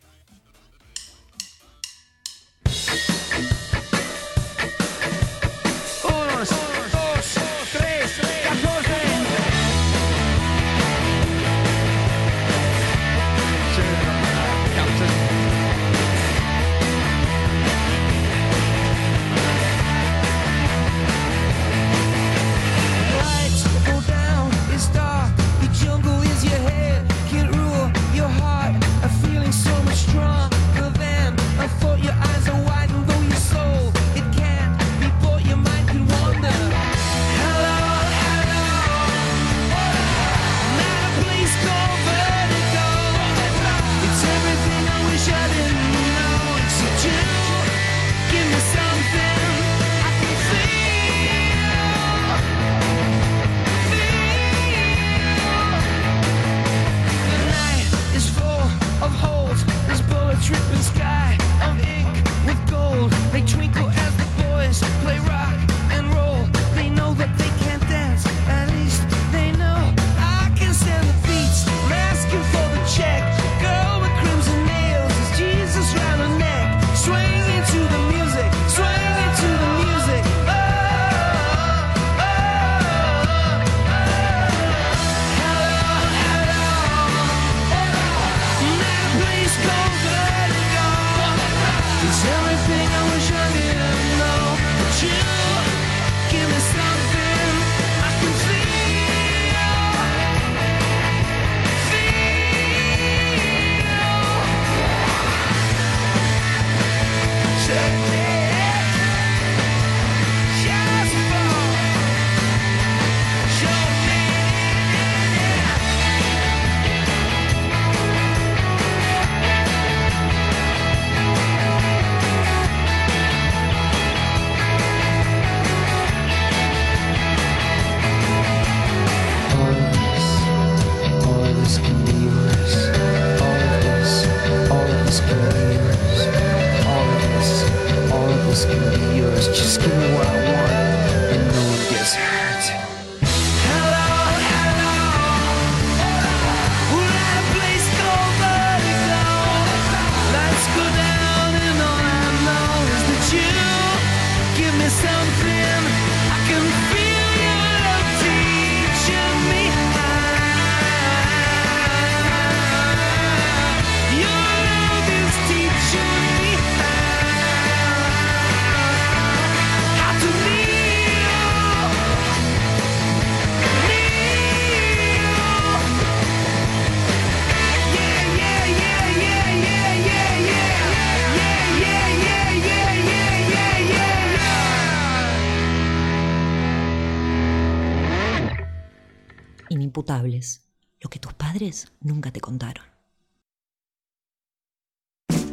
Nunca te contaron.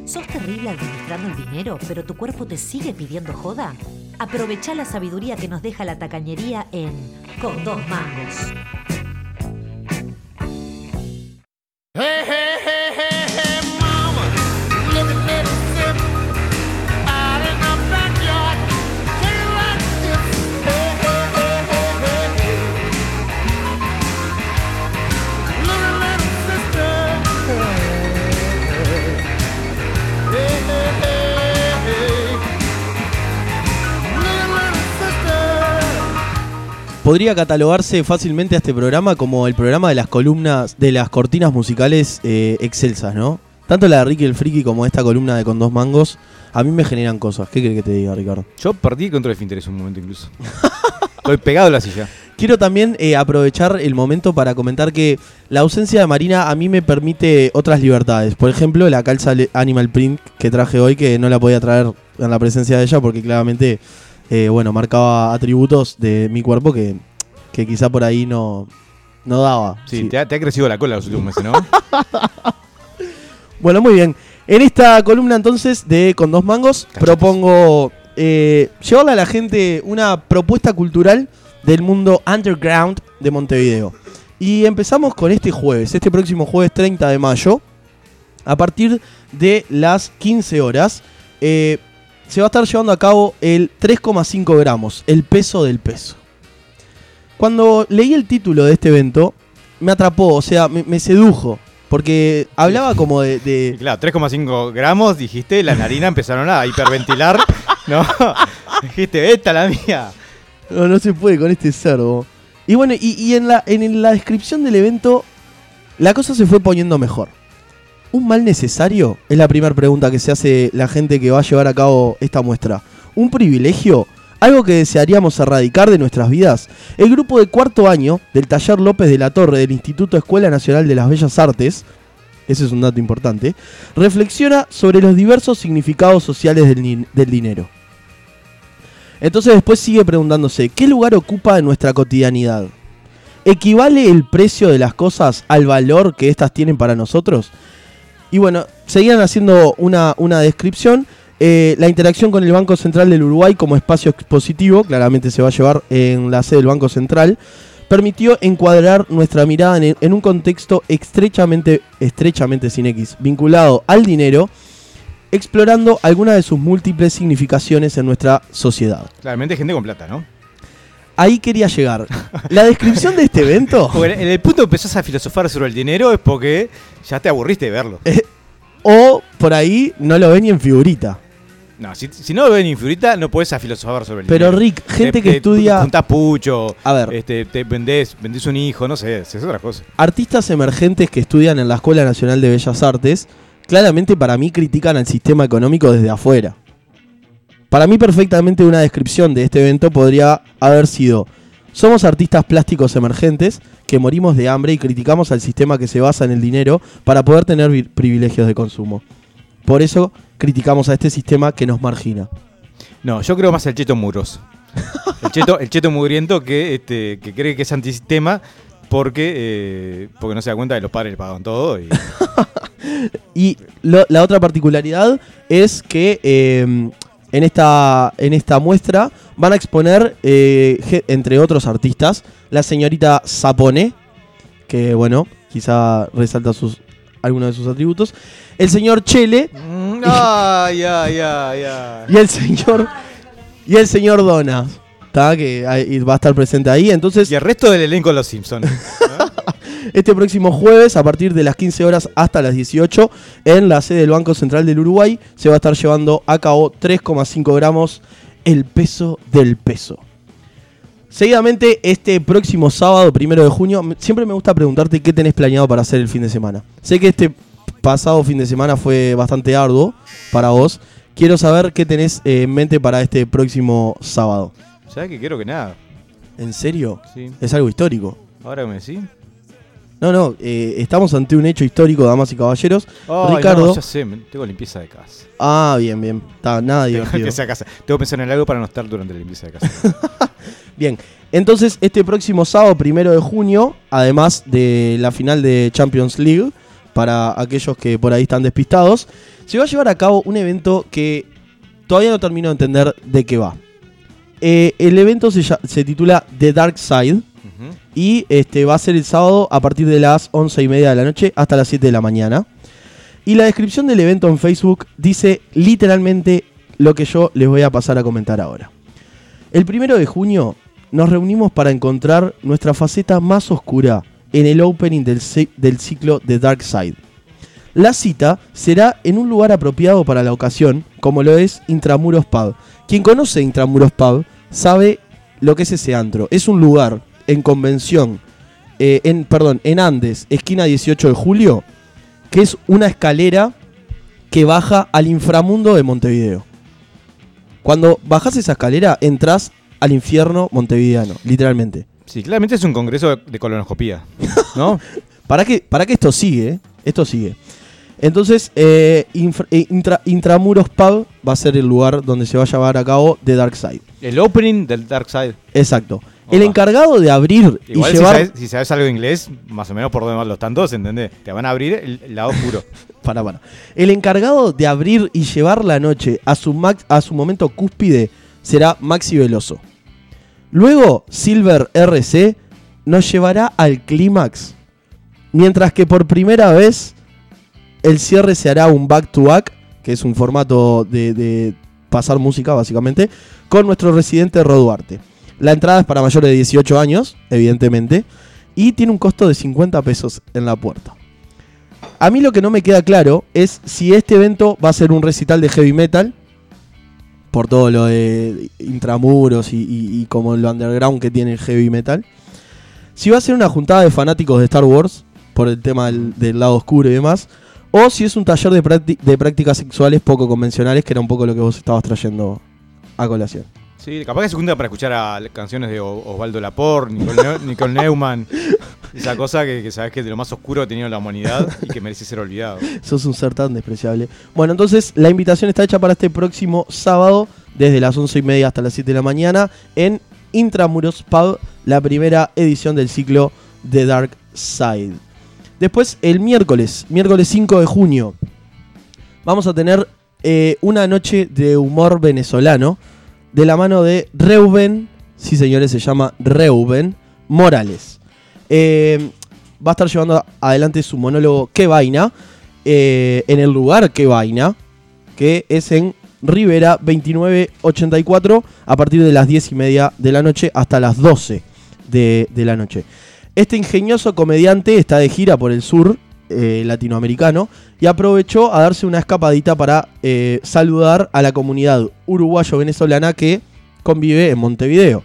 ¿Sos terrible administrando el dinero, pero tu cuerpo te sigue pidiendo joda? Aprovecha la sabiduría que nos deja la tacañería en Con dos mangos. Hey, hey, hey, Podría catalogarse fácilmente a este programa como el programa de las columnas, de las cortinas musicales eh, excelsas, ¿no? Tanto la de Ricky el Friki como esta columna de Con Dos Mangos, a mí me generan cosas. ¿Qué crees que te diga, Ricardo? Yo perdí control de interés un momento incluso. [laughs] Estoy pegado a la silla. Quiero también eh, aprovechar el momento para comentar que la ausencia de Marina a mí me permite otras libertades. Por ejemplo, la calza Animal Print que traje hoy, que no la podía traer en la presencia de ella porque claramente, eh, bueno, marcaba atributos de mi cuerpo que, que quizá por ahí no, no daba. Sí, Sí. Te, ha, te ha crecido la cola los últimos meses, ¿no? [laughs] Bueno, muy bien. En esta columna entonces de Con Dos Mangos Cachetes. propongo eh, llevarle a la gente una propuesta cultural del mundo underground de Montevideo. Y empezamos con este jueves, este próximo jueves 30 de mayo, a partir de las 15 horas. eh, se va a estar llevando a cabo el 3,5 gramos, el peso del peso. Cuando leí el título de este evento, me atrapó, o sea, me, me sedujo. Porque hablaba como de, claro, 3,5 gramos, dijiste, la narina empezaron a hiperventilar. [laughs] No, dijiste, esta la mía. No, no se puede con este cerdo. Y bueno, y, y en, la, en la descripción del evento, la cosa se fue poniendo mejor. ¿Un mal necesario? Es la primera pregunta que se hace la gente que va a llevar a cabo esta muestra. ¿Un privilegio? ¿Algo que desearíamos erradicar de nuestras vidas? El grupo de cuarto año del Taller López de la Torre del Instituto Escuela Nacional de las Bellas Artes, ese es un dato importante, reflexiona sobre los diversos significados sociales del, del dinero. Entonces después sigue preguntándose, ¿qué lugar ocupa en nuestra cotidianidad? ¿Equivale el precio de las cosas al valor que éstas tienen para nosotros? Y bueno, seguían haciendo una, una descripción. Eh, la interacción con el Banco Central del Uruguay como espacio expositivo, claramente se va a llevar en la sede del Banco Central, permitió encuadrar nuestra mirada en, un contexto estrechamente, estrechamente sin X, vinculado al dinero, explorando algunas de sus múltiples significaciones en nuestra sociedad. Claramente gente con plata, ¿no? Ahí quería llegar. La descripción de este evento, [laughs] Porque en el punto que empezás a filosofar sobre el dinero es porque ya te aburriste de verlo. o por ahí no lo ven ni en figurita. No, si, si no lo ven en figurita, no podés a filosofar sobre el Pero dinero. Rick, gente Te- que te estudia, Juntás pucho, a ver, este, te vendés, vendés un hijo, no sé, es otra cosa. artistas emergentes que estudian en la Escuela Nacional de Bellas Artes, claramente para mí critican al sistema económico desde afuera. Para mí perfectamente una descripción de este evento podría haber sido, somos artistas plásticos emergentes que morimos de hambre y criticamos al sistema que se basa en el dinero para poder tener vi- privilegios de consumo. Por eso criticamos a este sistema que nos margina. No, yo creo más el cheto muros. El cheto, el cheto mugriento que, este, que cree que es antisistema porque, eh, porque no se da cuenta de que los padres le pagan todo. Y, [laughs] Y lo- la otra particularidad es que eh, en, esta, en esta muestra van a exponer, eh, entre otros artistas, la señorita Sapone, que bueno, quizá resalta sus, algunos de sus atributos, el señor Chele Mm, ay, ay, ay, ay. [laughs] y el señor, y el señor Donas. está que va a estar presente ahí. Entonces, Y el resto del elenco de Los Simpsons. [laughs] este próximo jueves, a partir de las 15 horas hasta las 18, en la sede del Banco Central del Uruguay, se va a estar llevando a cabo 3,5 gramos el peso del peso. Seguidamente, este próximo sábado, primero de junio, siempre me gusta preguntarte qué tenés planeado para hacer el fin de semana. Sé que este pasado fin de semana fue bastante arduo para vos. Quiero saber qué tenés eh, en mente para este próximo sábado. ¿Sabes que quiero que nada? ¿En serio? Sí. Es algo histórico. Ahora que me decís. No, no, eh, estamos ante un hecho histórico, damas y caballeros. Ricardo. no, ya sé, tengo limpieza de casa. Ah, bien, bien. Está nada Tengo divertido. sea casa. Tengo que pensar en algo para no estar durante la limpieza de casa. [laughs] Bien, entonces este próximo sábado, primero de junio, además de la final de Champions League, para aquellos que por ahí están despistados, se va a llevar a cabo un evento que todavía no termino de entender de qué va. Eh, el evento se, se titula The Dark Side Y este, va a ser el sábado a partir de las 11 y media de la noche hasta las 7 de la mañana. Y la descripción del evento en Facebook dice literalmente lo que yo les voy a pasar a comentar ahora. El primero de junio nos reunimos para encontrar nuestra faceta más oscura en el opening del, del ciclo The Dark Side. La cita será en un lugar apropiado para la ocasión, como lo es Intramuros Pub. Quien conoce Intramuros Pub sabe lo que es ese antro. Es un lugar en convención, eh, en, perdón, en Andes, esquina 18 de julio, que es una escalera que baja al inframundo de Montevideo. Cuando bajas esa escalera, entras al infierno montevideano, literalmente. Sí, claramente es un congreso de, colonoscopía. [laughs] ¿No? Para que, para que esto sigue, esto sigue. Entonces, eh, infra- eh, intra- Intramuros Pub va a ser el lugar donde se va a llevar a cabo The Dark Side. El opening del Dark Side. Exacto. El encargado de abrir Igual y si, llevar. sabes, si sabes algo de inglés, más o menos por donde van los tantos, ¿entendés? Te van a abrir el, el lado oscuro. [laughs] Para, para. El encargado de abrir y llevar la noche a su, max- a su momento cúspide será Maxi Veloso. Luego, Silver RC nos llevará al clímax. Mientras que por primera vez el cierre se hará un back to back, que es un formato de, de pasar música básicamente, con nuestro residente Roduarte. La entrada es para mayores de 18 años, evidentemente, y tiene un costo de 50 pesos en la puerta. A mí lo que no me queda claro es si este evento va a ser un recital de heavy metal, por todo lo de intramuros y, como lo underground que tiene el heavy metal. Si va a ser una juntada de fanáticos de Star Wars, por el tema del, lado oscuro y demás. O si es un taller de, de prácticas sexuales poco convencionales, que era un poco lo que vos estabas trayendo a colación. Sí, capaz que se junta para escuchar a canciones de Osvaldo Lapor, Nicole, Nicole Neumann. Esa cosa que, sabes que es de lo más oscuro que ha tenido la humanidad y que merece ser olvidado. Sos un ser tan despreciable. Bueno, entonces la invitación está hecha para este próximo sábado, desde las once y media hasta las 7 de la mañana, en Intramuros Pub, la primera edición del ciclo The Dark Side. Después, el miércoles, miércoles 5 de junio, vamos a tener eh, una noche de humor venezolano de la mano de Reuben, sí señores, se llama Reuben Morales. Eh, va a estar llevando adelante su monólogo Qué vaina, eh, en el lugar Qué vaina, que es en Rivera 2984, a partir de las 10 y media de la noche hasta las 12 de, la noche. Este ingenioso comediante está de gira por el sur eh, latinoamericano y aprovechó a darse una escapadita para eh, saludar a la comunidad uruguayo-venezolana que convive en Montevideo.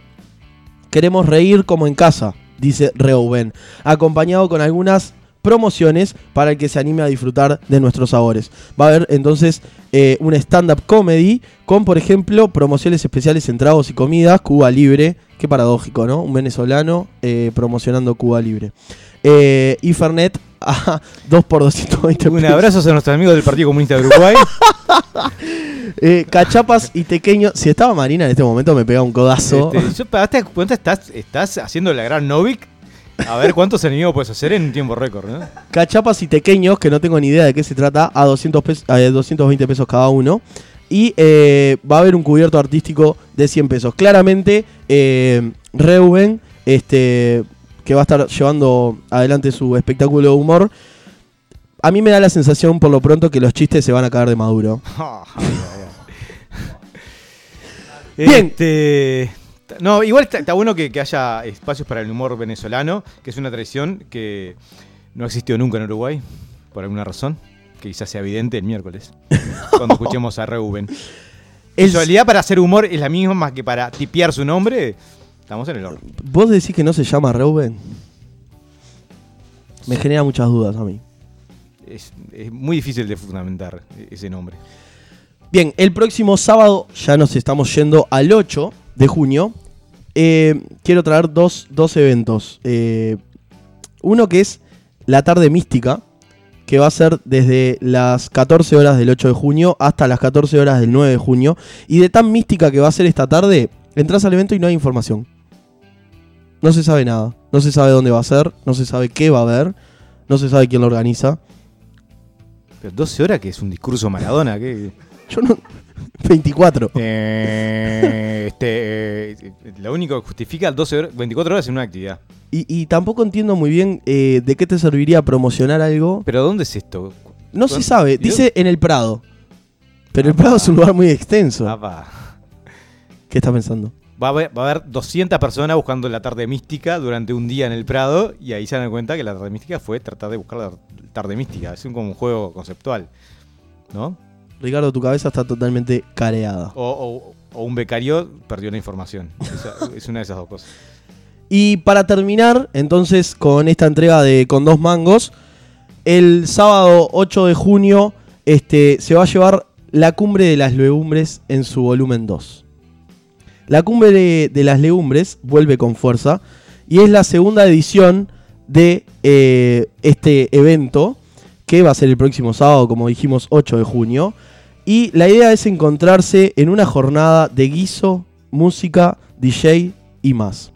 Queremos reír como en casa, dice Reuben, acompañado con algunas promociones para el que se anime a disfrutar de nuestros sabores. Va a haber entonces eh, un stand-up comedy con, por ejemplo, promociones especiales en tragos y comidas, Cuba Libre, qué paradójico, ¿no? Un venezolano eh, promocionando Cuba Libre. Eh, y Fernet [laughs] a 2 por 220 Un pesos. abrazo a nuestros amigos del Partido Comunista de Uruguay. [laughs] Eh, cachapas y tequeños. Si estaba Marina en este momento me pega un codazo. Este, yo, ¿Te das cuenta? Estás, estás haciendo la gran Novik. A ver cuántos enemigos puedes hacer en un tiempo récord, ¿no? Cachapas y tequeños, que no tengo ni idea de qué se trata, a 200 pesos, a 220 pesos cada uno. Y eh, va a haber un cubierto artístico de 100 pesos. Claramente, eh, Reuben, este, que va a estar llevando adelante su espectáculo de humor, a mí me da la sensación por lo pronto que los chistes se van a caer de maduro. [laughs] [laughs] Bien. Este, No, igual está, está bueno que, que haya espacios para el humor venezolano, que es una tradición que no existió nunca en Uruguay, por alguna razón, que quizás sea evidente el miércoles, [laughs] cuando escuchemos a Reuben. En realidad para hacer humor es la misma que para tipear su nombre, estamos en el horno. ¿Vos decís que no se llama Reuben? Me genera muchas dudas a mí. Es, es muy difícil de fundamentar ese nombre. Bien, el próximo sábado ya nos estamos yendo al 8 de junio. Eh, quiero traer dos, dos eventos. Eh, uno que es la tarde mística, que va a ser desde las 14 horas del 8 de junio hasta las 14 horas del 9 de junio. Y de tan mística que va a ser esta tarde, entras al evento y no hay información. No se sabe nada. No se sabe dónde va a ser, no se sabe qué va a haber, no se sabe quién lo organiza. Pero 12 horas que es un discurso Maradona, que... Yo no... [laughs] 24. Eh, este, eh, lo único que justifica 12 horas, 24 horas en una actividad. Y, y tampoco entiendo muy bien eh, de qué te serviría promocionar algo. Pero ¿dónde es esto? No se ¿Cuán- sabe. ¿Y Dice en el Prado. Pero el Prado es un lugar muy extenso. Papá. ¿Qué estás pensando? Va a, haber, va a haber 200 personas buscando la tarde mística durante un día en el Prado y ahí se dan cuenta que la tarde mística fue tratar de buscar la tarde mística. Es un, como un juego conceptual, ¿no? Ricardo, tu cabeza está totalmente careada. O, o- o un becario perdió la información. Esa- [laughs] es una de esas dos cosas. Y para terminar, entonces, con esta entrega de Con dos mangos, el sábado 8 de junio este, se va a llevar la Cumbre de las Legumbres en su volumen 2. La Cumbre de, las Legumbres vuelve con fuerza y es la segunda edición de eh, este evento que va a ser el próximo sábado, como dijimos, 8 de junio. Y la idea es encontrarse en una jornada de guiso, música, DJ y más.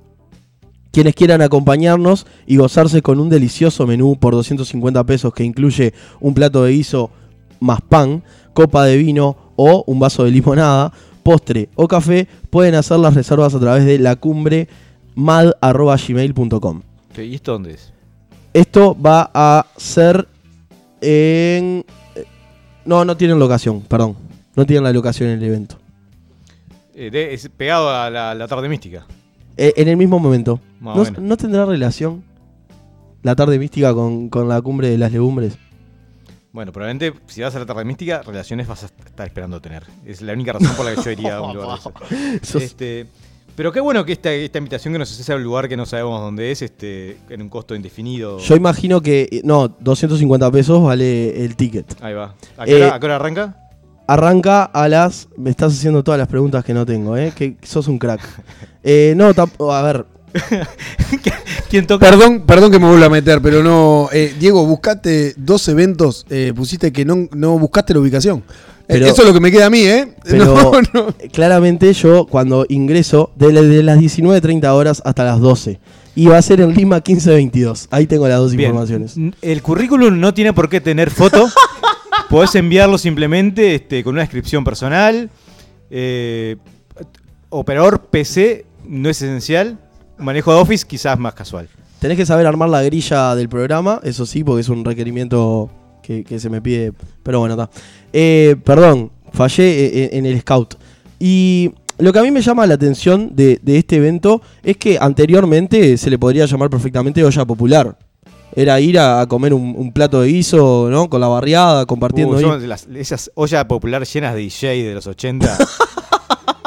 Quienes quieran acompañarnos y gozarse con un delicioso menú por 250 pesos que incluye un plato de guiso más pan, copa de vino o un vaso de limonada, postre o café, pueden hacer las reservas a través de la cumbre mad.gmail.com. Ok, ¿Y esto dónde es? Esto va a ser en... No, no tienen locación, perdón. No tienen la locación en el evento. Eh, de- es pegado a la, la tarde mística. Eh, en el mismo momento. ¿No, no tendrá relación la tarde mística con, con la cumbre de las legumbres? Bueno, probablemente si vas a la tarde mística, relaciones vas a estar esperando tener. Es la única razón por la que yo iría a un lugar de. [laughs] Sos- Este, pero qué bueno que esta, esta invitación que nos hace a un lugar que no sabemos dónde es, este, en un costo indefinido. Yo imagino que, eh, no, 250 pesos vale el ticket. Ahí va. ¿A qué, hora, Eh, a qué hora arranca? Arranca a las... Me estás haciendo todas las preguntas que no tengo, ¿eh? Que sos un crack. [laughs] Eh, no, a ver, [laughs] ¿Quién toca? Perdón, perdón que me vuelva a meter, pero no. eh, Diego, buscaste dos eventos, eh, pusiste que no, no buscaste la ubicación. Eh, Pero- Eso es lo que me queda a mí, ¿eh? [laughs] Pero No, no. claramente yo cuando ingreso, desde las 19.30 horas hasta las 12. Y va a ser en Lima 1522. Ahí tengo las dos Bien. informaciones. El currículum no tiene por qué tener foto. [laughs] Podés enviarlo simplemente este, con una descripción personal. Eh, operador PC no es esencial. Manejo de Office quizás más casual. Tenés que saber armar la grilla del programa, eso sí, porque es un requerimiento que, que se me pide. Pero bueno, está. Eh, perdón, fallé eh, en el scout. Y lo que a mí me llama la atención de, de este evento es que anteriormente se le podría llamar perfectamente olla popular. Era ir a, a comer un, un plato de guiso, ¿no? Con la barriada, compartiendo Uh, ahí. son las- esas ollas populares llenas de DJ de los 80. [laughs]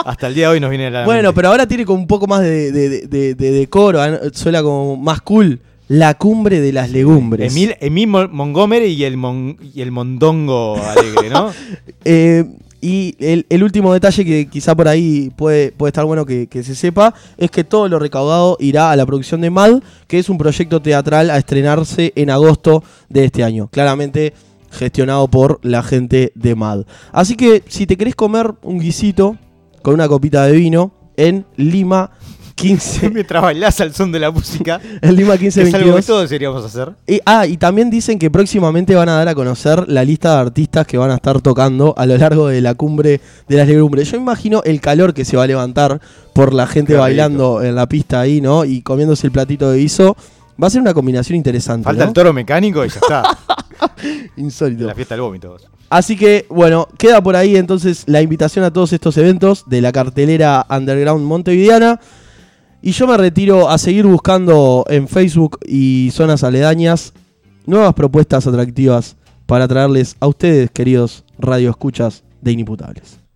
Hasta el día de hoy nos viene la Bueno, mente. pero ahora tiene como un poco más de, de- de- de- de decoro, ¿eh? suena como más cool. La cumbre de las legumbres. Emil, Emil Mon- Montgomery y el, mon- y el mondongo alegre, ¿no? [laughs] Eh, y el, el último detalle que quizá por ahí puede, puede estar bueno que, que se sepa es que todo lo recaudado irá a la producción de MAD, que es un proyecto teatral a estrenarse en agosto de este año. Claramente gestionado por la gente de MAD. Así que si te querés comer un guisito con una copita de vino en Lima 15, [laughs] Mientras bailás al son de la música. [laughs] en Lima Que es algo que 1522. todos deberíamos hacer. Y- ah, y también dicen que próximamente van a dar a conocer la lista de artistas que van a estar tocando a lo largo de la cumbre de las legumbres. Yo imagino el calor que se va a levantar por la gente Qué bailando en la pista ahí, ¿no? Y comiéndose el platito de guiso. Va a ser una combinación interesante. Falta ¿no? el toro mecánico y ya está. [laughs] Insólito. la fiesta del vómito. Así que, bueno, queda por ahí entonces la invitación a todos estos eventos de la cartelera Underground Montevideana. Y yo me retiro a seguir buscando en Facebook y zonas aledañas nuevas propuestas atractivas para traerles a ustedes, queridos radioescuchas de Inimputables.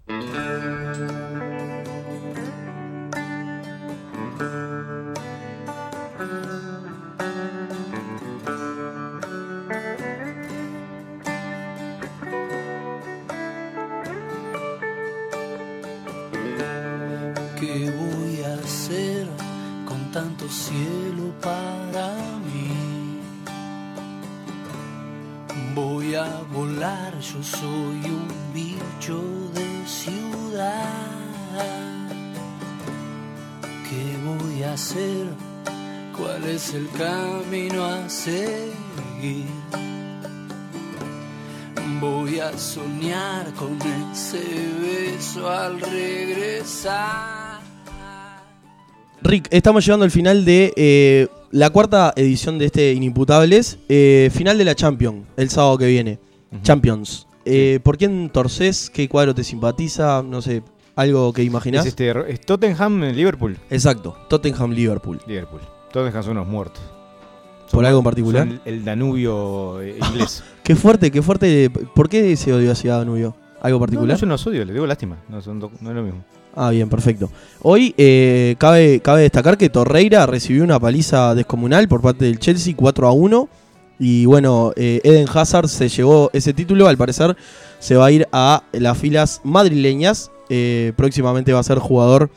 Soy un bicho de ciudad. ¿Qué voy a hacer? ¿Cuál es el camino a seguir? Voy a soñar con ese beso al regresar. Rick, estamos llegando al final de eh, la cuarta edición de este Inimputables. eh, final de la Champions, el sábado que viene. Champions. Eh, ¿Por quién torces? ¿Qué cuadro te simpatiza? No sé, algo que imaginás. Es, este, es Tottenham en Liverpool. Exacto, Tottenham-Liverpool. Liverpool. Tottenham son unos muertos. ¿Por algo en particular? Son el Danubio eh, [laughs] inglés. Qué fuerte, qué fuerte. ¿Por qué ese odio hacia Danubio? ¿Algo no, particular? no, yo no los odio, les digo lástima. No, son do- no es lo mismo. Ah, bien, perfecto. Hoy eh, cabe, cabe destacar que Torreira recibió una paliza descomunal por parte del Chelsea 4 a 1. Y bueno, eh, Eden Hazard se llevó ese título. Al parecer se va a ir a las filas madrileñas. Eh, próximamente va a ser jugador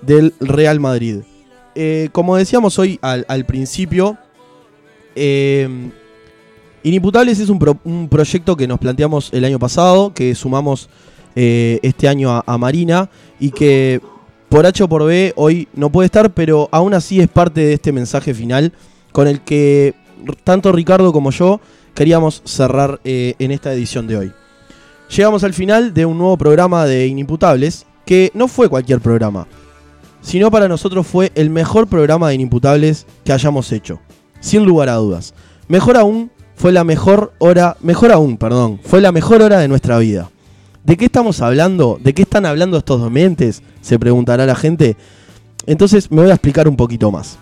del Real Madrid. Eh, como decíamos hoy al, principio, Inimputables es un, pro- un proyecto que nos planteamos el año pasado, que sumamos este año a, a Marina y que por H o por B hoy no puede estar, pero aún así es parte de este mensaje final con el que tanto Ricardo como yo queríamos cerrar eh, en esta edición de hoy. Llegamos al final de un nuevo programa de Inimputables, que no fue cualquier programa, sino para nosotros fue el mejor programa de Inimputables que hayamos hecho, sin lugar a dudas. Mejor aún, fue la mejor hora, mejor aún, perdón, fue la mejor hora de nuestra vida. ¿De qué estamos hablando? ¿De qué están hablando estos dementes? Se preguntará la gente. Entonces me voy a explicar un poquito más.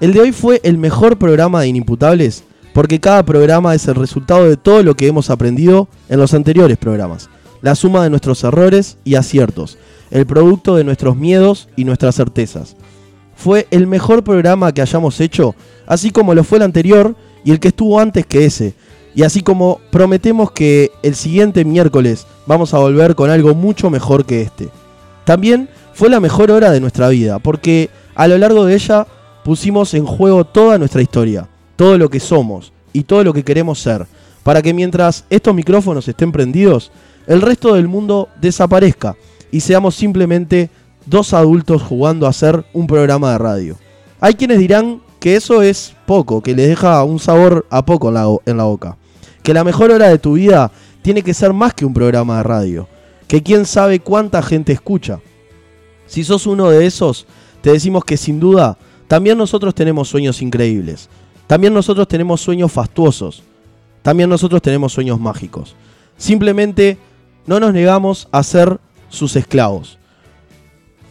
El de hoy fue el mejor programa de Inimputables porque cada programa es el resultado de todo lo que hemos aprendido en los anteriores programas. La suma de nuestros errores y aciertos, el producto de nuestros miedos y nuestras certezas. Fue el mejor programa que hayamos hecho, así como lo fue el anterior y el que estuvo antes que ese. Y así como prometemos que el siguiente miércoles vamos a volver con algo mucho mejor que este. También fue la mejor hora de nuestra vida, porque a lo largo de ella pusimos en juego toda nuestra historia, todo lo que somos y todo lo que queremos ser, para que mientras estos micrófonos estén prendidos, el resto del mundo desaparezca y seamos simplemente dos adultos jugando a hacer un programa de radio. Hay quienes dirán que eso es poco, que les deja un sabor a poco en la, en la boca. Que la mejor hora de tu vida tiene que ser más que un programa de radio. Que quién sabe cuánta gente escucha. Si sos uno de esos, te decimos que sin duda, también nosotros tenemos sueños increíbles. También nosotros tenemos sueños fastuosos. También nosotros tenemos sueños mágicos. Simplemente no nos negamos a ser sus esclavos.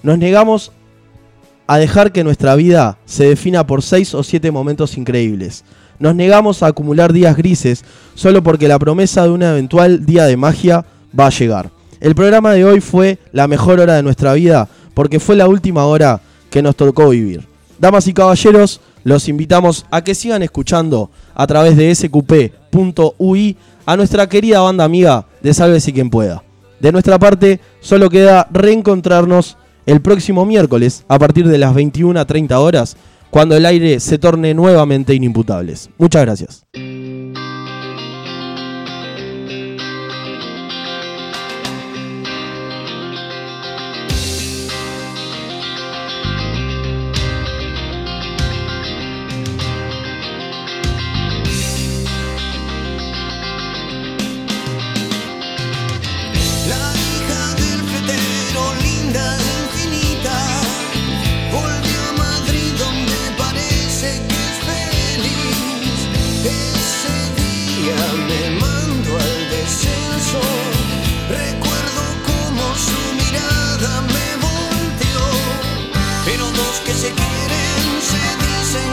Nos negamos a dejar que nuestra vida se defina por seis o siete momentos increíbles. Nos negamos a acumular días grises solo porque la promesa de un eventual día de magia va a llegar. El programa de hoy fue la mejor hora de nuestra vida porque fue la última hora que nos tocó vivir. Damas y caballeros, los invitamos a que sigan escuchando a través de sqp.ui a nuestra querida banda amiga de Sálvese quien pueda. De nuestra parte, solo queda reencontrarnos el próximo miércoles a partir de las 21 a 30 horas, cuando el aire se torne nuevamente inimputables. Muchas gracias.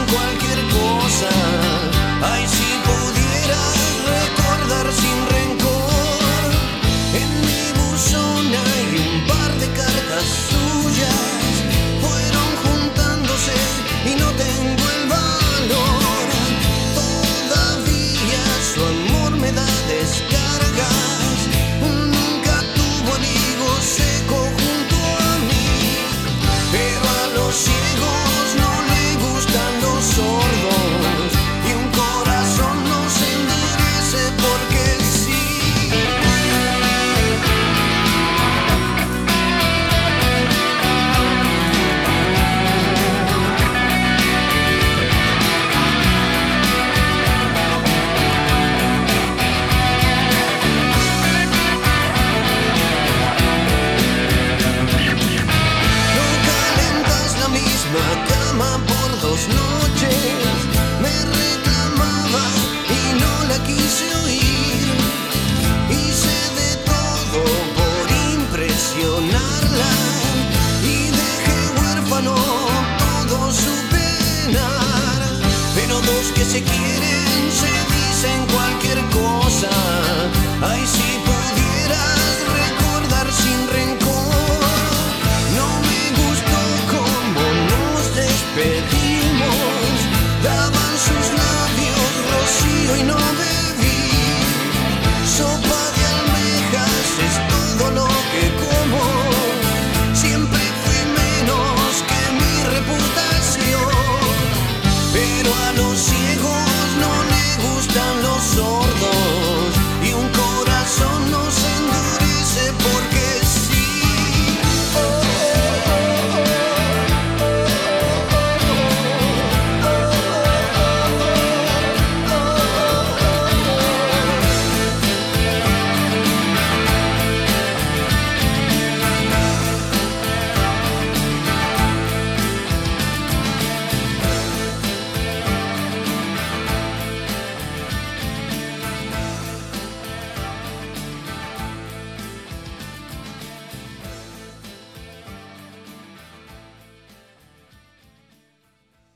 con cualquier